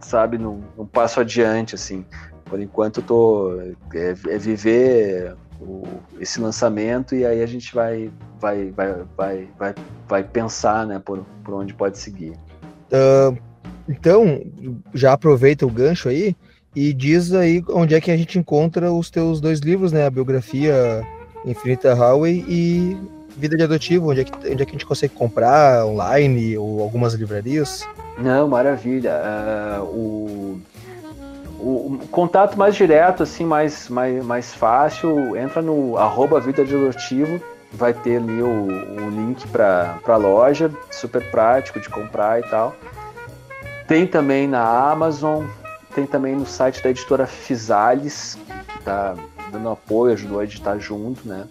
sabe, num, num, passo adiante assim. Por enquanto eu tô é, é viver o, esse lançamento e aí a gente vai vai vai vai vai, vai pensar né por, por onde pode seguir uh, Então, já aproveita o gancho aí e diz aí onde é que a gente encontra os teus dois livros, né? A biografia Infinita Highway e Vida de Adotivo, onde é que, onde é que a gente consegue comprar online ou algumas livrarias? Não, maravilha. Uh, o, o, o, contato mais direto, assim, mais, mais, mais fácil, entra no arroba Vida vai ter ali o, o link para a loja, super prático de comprar e tal. Tem também na Amazon, tem também no site da editora Fisales, que está dando apoio, ajudou a editar junto, né?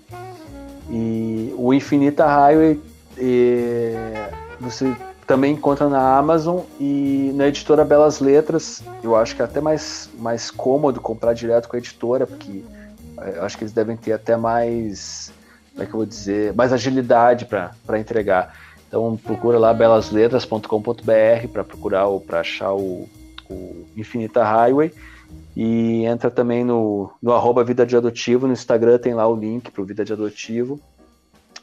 E o Infinita Highway é, você também encontra na Amazon e na editora Belas Letras. Eu acho que é até mais, mais cômodo comprar direto com a editora, porque eu acho que eles devem ter até mais, como é que eu vou dizer, mais agilidade para entregar. Então procura lá belasletras.com.br para procurar ou para achar o, o Infinita Highway. E entra também no, no arroba Vida de Adotivo, no Instagram tem lá o link para o Vida de Adotivo.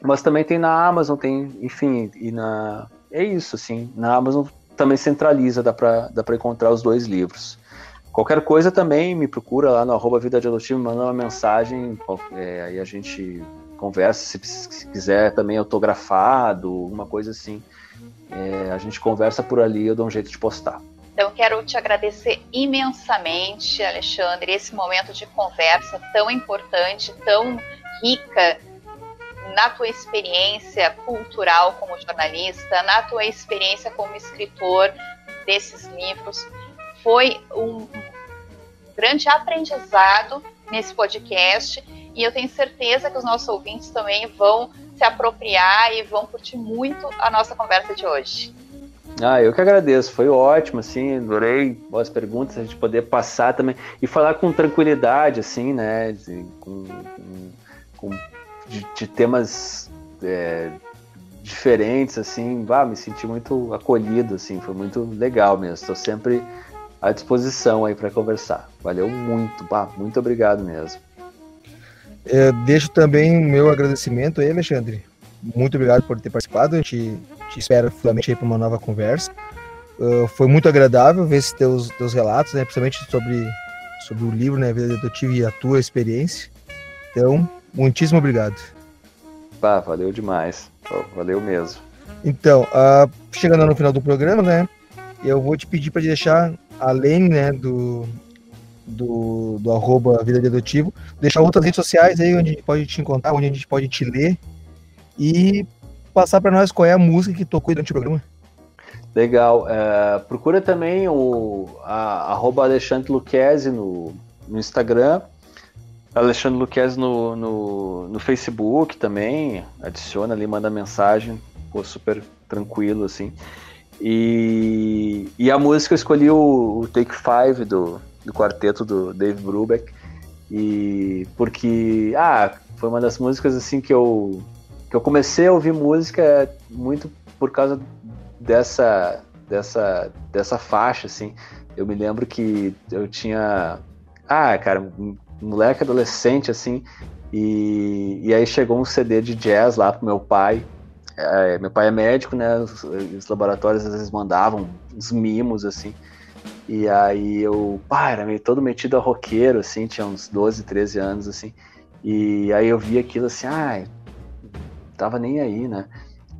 Mas também tem na Amazon, tem, enfim, e na. É isso, assim. Na Amazon também centraliza, dá para dá encontrar os dois livros. Qualquer coisa também me procura lá no arroba Vida de Adotivo, manda uma mensagem, é, aí a gente conversa, se, se, quiser também autografado, uma coisa assim. É, a gente conversa por ali, eu dou um jeito de postar. Então, quero te agradecer imensamente, Alexandre, esse momento de conversa tão importante, tão rica na tua experiência cultural como jornalista, na tua experiência como escritor desses livros. Foi um grande aprendizado nesse podcast e eu tenho certeza que os nossos ouvintes também vão se apropriar e vão curtir muito a nossa conversa de hoje. Ah, eu que agradeço, foi ótimo, assim, adorei boas perguntas, a gente poder passar também e falar com tranquilidade, assim, né, de, com, com, de, de temas é, diferentes, assim, ah, me senti muito acolhido, assim, foi muito legal mesmo, estou sempre à disposição aí para conversar, valeu muito, bah, muito obrigado mesmo. É, deixo também o meu agradecimento aí, Alexandre, muito obrigado por ter participado, a gente te espero futuramente aí para uma nova conversa. Uh, foi muito agradável ver esses teus, teus relatos, né, principalmente sobre, sobre o livro, né, Vida Adotiva e a tua experiência. Então, muitíssimo obrigado. Pá, valeu demais. Valeu mesmo. Então, uh, chegando no final do programa, né, eu vou te pedir para deixar, além né, do, do, do arroba Vida de Adotivo, deixar outras redes sociais aí onde a gente pode te encontrar, onde a gente pode te ler. E passar para nós qual é a música que tocou durante o programa. Legal. É, procura também o a, arroba Alexandre Luquezzi no, no Instagram. Alexandre Luquezzi no, no, no, Facebook também. Adiciona ali, manda mensagem. Pô, super tranquilo, assim. E, e a música eu escolhi o, o Take Five do, do quarteto do Dave Brubeck. E porque, ah, foi uma das músicas assim que eu que eu comecei a ouvir música muito por causa dessa dessa dessa faixa assim. Eu me lembro que eu tinha ah, cara, moleque adolescente assim, e, e aí chegou um CD de jazz lá pro meu pai. É, meu pai é médico, né? Os, os, laboratórios às vezes mandavam uns mimos assim. E aí eu, pá, era meio todo metido a roqueiro, assim, tinha uns 12, 13 anos, assim. E aí eu vi aquilo assim, ah, tava nem aí, né?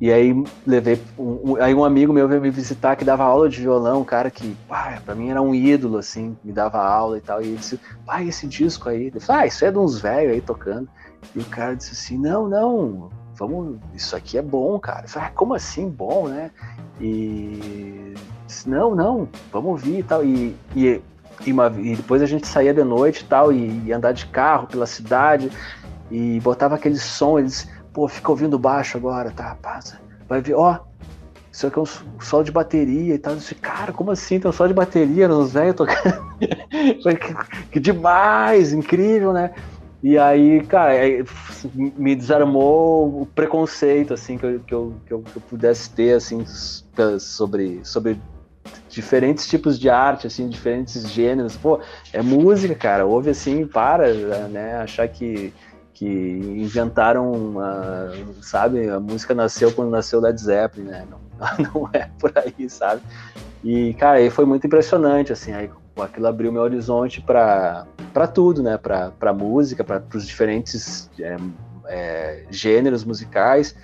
E aí levei. Um, um, aí um amigo meu veio me visitar que dava aula de violão, um cara que, pá, pra mim era um ídolo, assim, me dava aula e tal. E ele disse, pai, esse disco aí. Ele falou, ah, isso é de uns velhos aí tocando. E o cara disse assim, não, não, vamos, isso aqui é bom, cara. Eu falei, ah, como assim bom, né? E disse, não, não, vamos ouvir e tal. E, e, e, uma, e depois a gente saía de noite e tal, e, e andar de carro pela cidade, e botava aquele som, pô, fica ouvindo baixo agora, tá? Passa. Vai ver, ó, isso aqui é um solo de bateria e tal. Eu disse, cara, como assim? Tem um solo de bateria nos velhos tocando. que, que demais, incrível, né? E aí, cara, me desarmou o preconceito, assim, que eu, que eu, que eu, que eu pudesse ter, assim, sobre, sobre diferentes tipos de arte, assim, diferentes gêneros. Pô, é música, cara, ouve assim, para, né, achar que que inventaram, uma, sabe? A música nasceu quando nasceu Led Zeppelin, né? Não, não é por aí, sabe? E, cara, aí foi muito impressionante, assim, aí aquilo abriu meu horizonte para tudo, né? Para música, para os diferentes é, é, gêneros musicais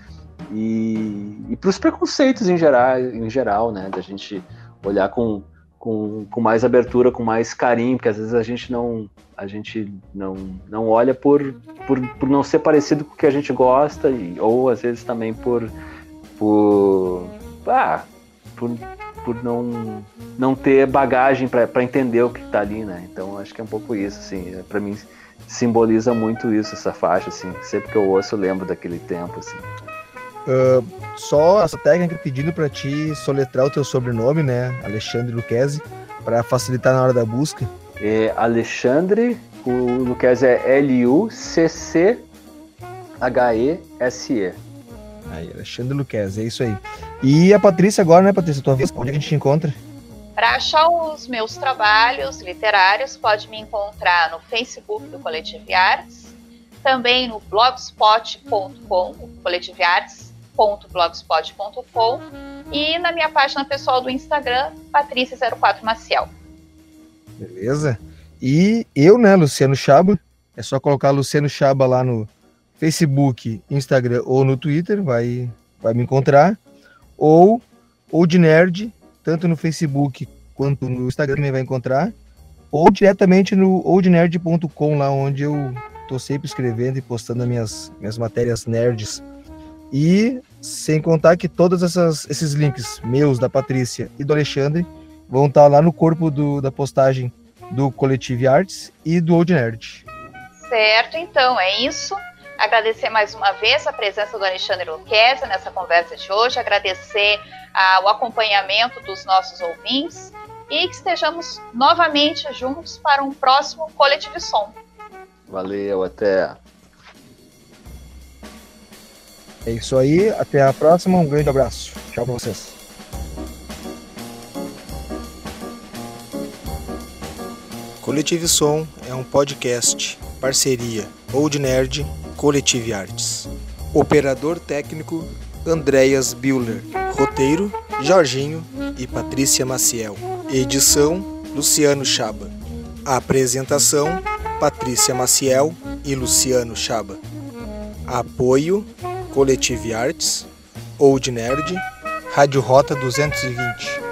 e, e para os preconceitos em geral, em geral, né? Da gente olhar com, com, com mais abertura, com mais carinho, porque às vezes a gente não a gente não, não olha por, por, por não ser parecido com o que a gente gosta e, ou às vezes também por por ah, por, por não, não ter bagagem para entender o que está ali, né? Então acho que é um pouco isso, assim, é, para mim simboliza muito isso essa faixa, assim. Sempre que eu ouço eu lembro daquele tempo, assim. Uh, só essa técnica pedindo para ti soletrar o teu sobrenome, né, Alexandre Luquezzi, para facilitar na hora da busca. É Alexandre, o Luquezzi é L-U-C-C H-E-S-E. Aí, Alexandre Luquezzi, é isso aí. E a Patrícia agora, né, Patrícia, tua vez, onde é a gente te encontra? Para achar os meus trabalhos literários, pode me encontrar no Facebook do Coletivo Artes, também no blogspot.com, coletiveartes.blogspot.com e na minha página pessoal do Instagram, Patrícia04Maciel. Beleza? E eu, né, Luciano Chaba, é só colocar Luciano Chaba lá no Facebook, Instagram ou no Twitter, vai, vai me encontrar. Ou Old Nerd, tanto no Facebook quanto no Instagram também vai encontrar. Ou diretamente no oldnerd.com, lá onde eu tô sempre escrevendo e postando minhas, minhas matérias nerds. E sem contar que todos essas, esses links meus, da Patrícia e do Alexandre, vão estar lá no corpo do, da postagem do Coletivo Arts e do Old Nerd. Certo, então é isso. Agradecer mais uma vez a presença do Alexandre Luquezzi nessa conversa de hoje, agradecer ah, o acompanhamento dos nossos ouvintes e que estejamos novamente juntos para um próximo Coletivo Som. Valeu, até. É isso aí, até a próxima, um grande abraço. Tchau para vocês. Coletivo Som é um podcast, parceria Old Nerd Coletive Artes. Operador técnico Andréas Bühler. Roteiro Jorginho e Patrícia Maciel. Edição Luciano Chaba. Apresentação Patrícia Maciel e Luciano Chaba. Apoio Coletive Artes, Old Nerd, Rádio Rota 220.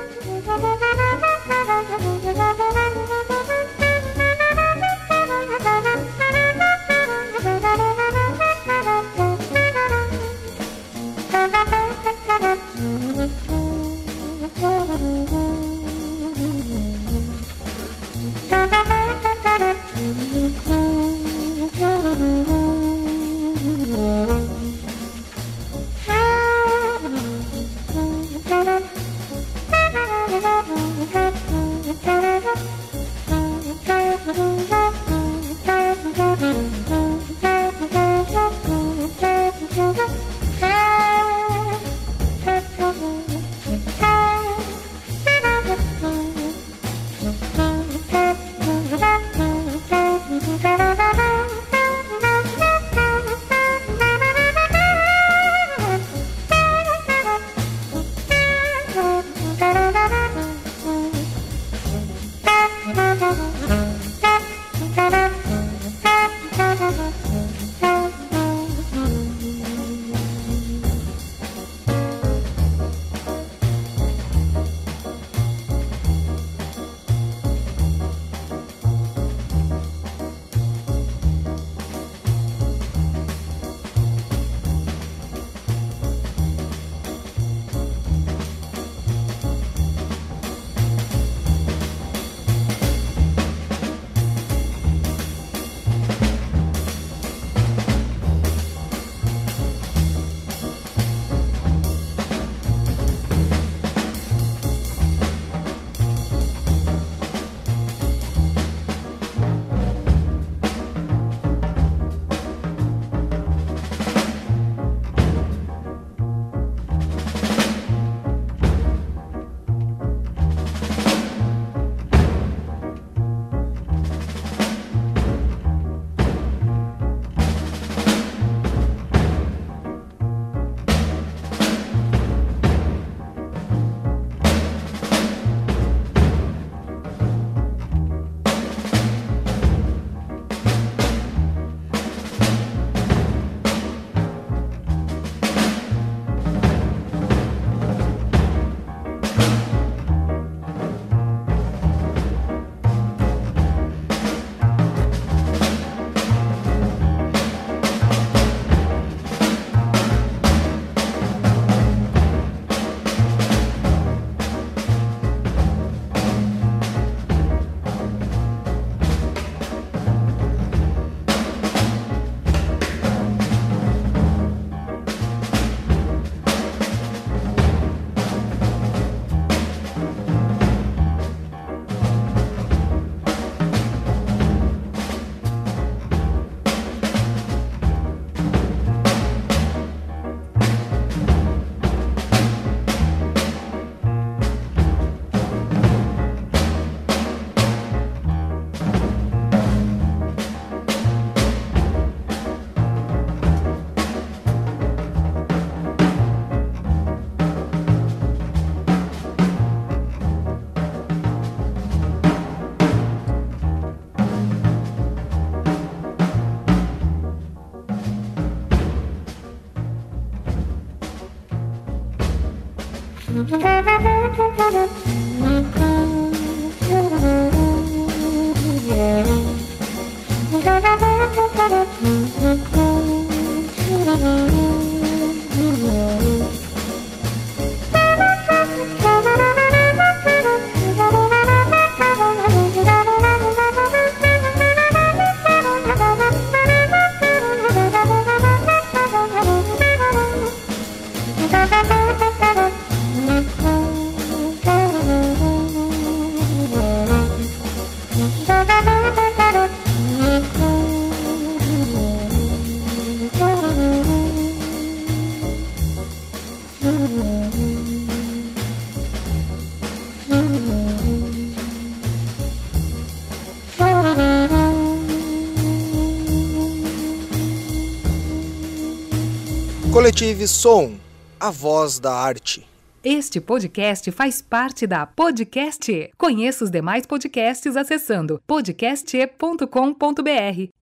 Thank you. Coletive Som, a voz da arte. Este podcast faz parte da Podcast. E. Conheça os demais podcasts acessando podcast.com.br.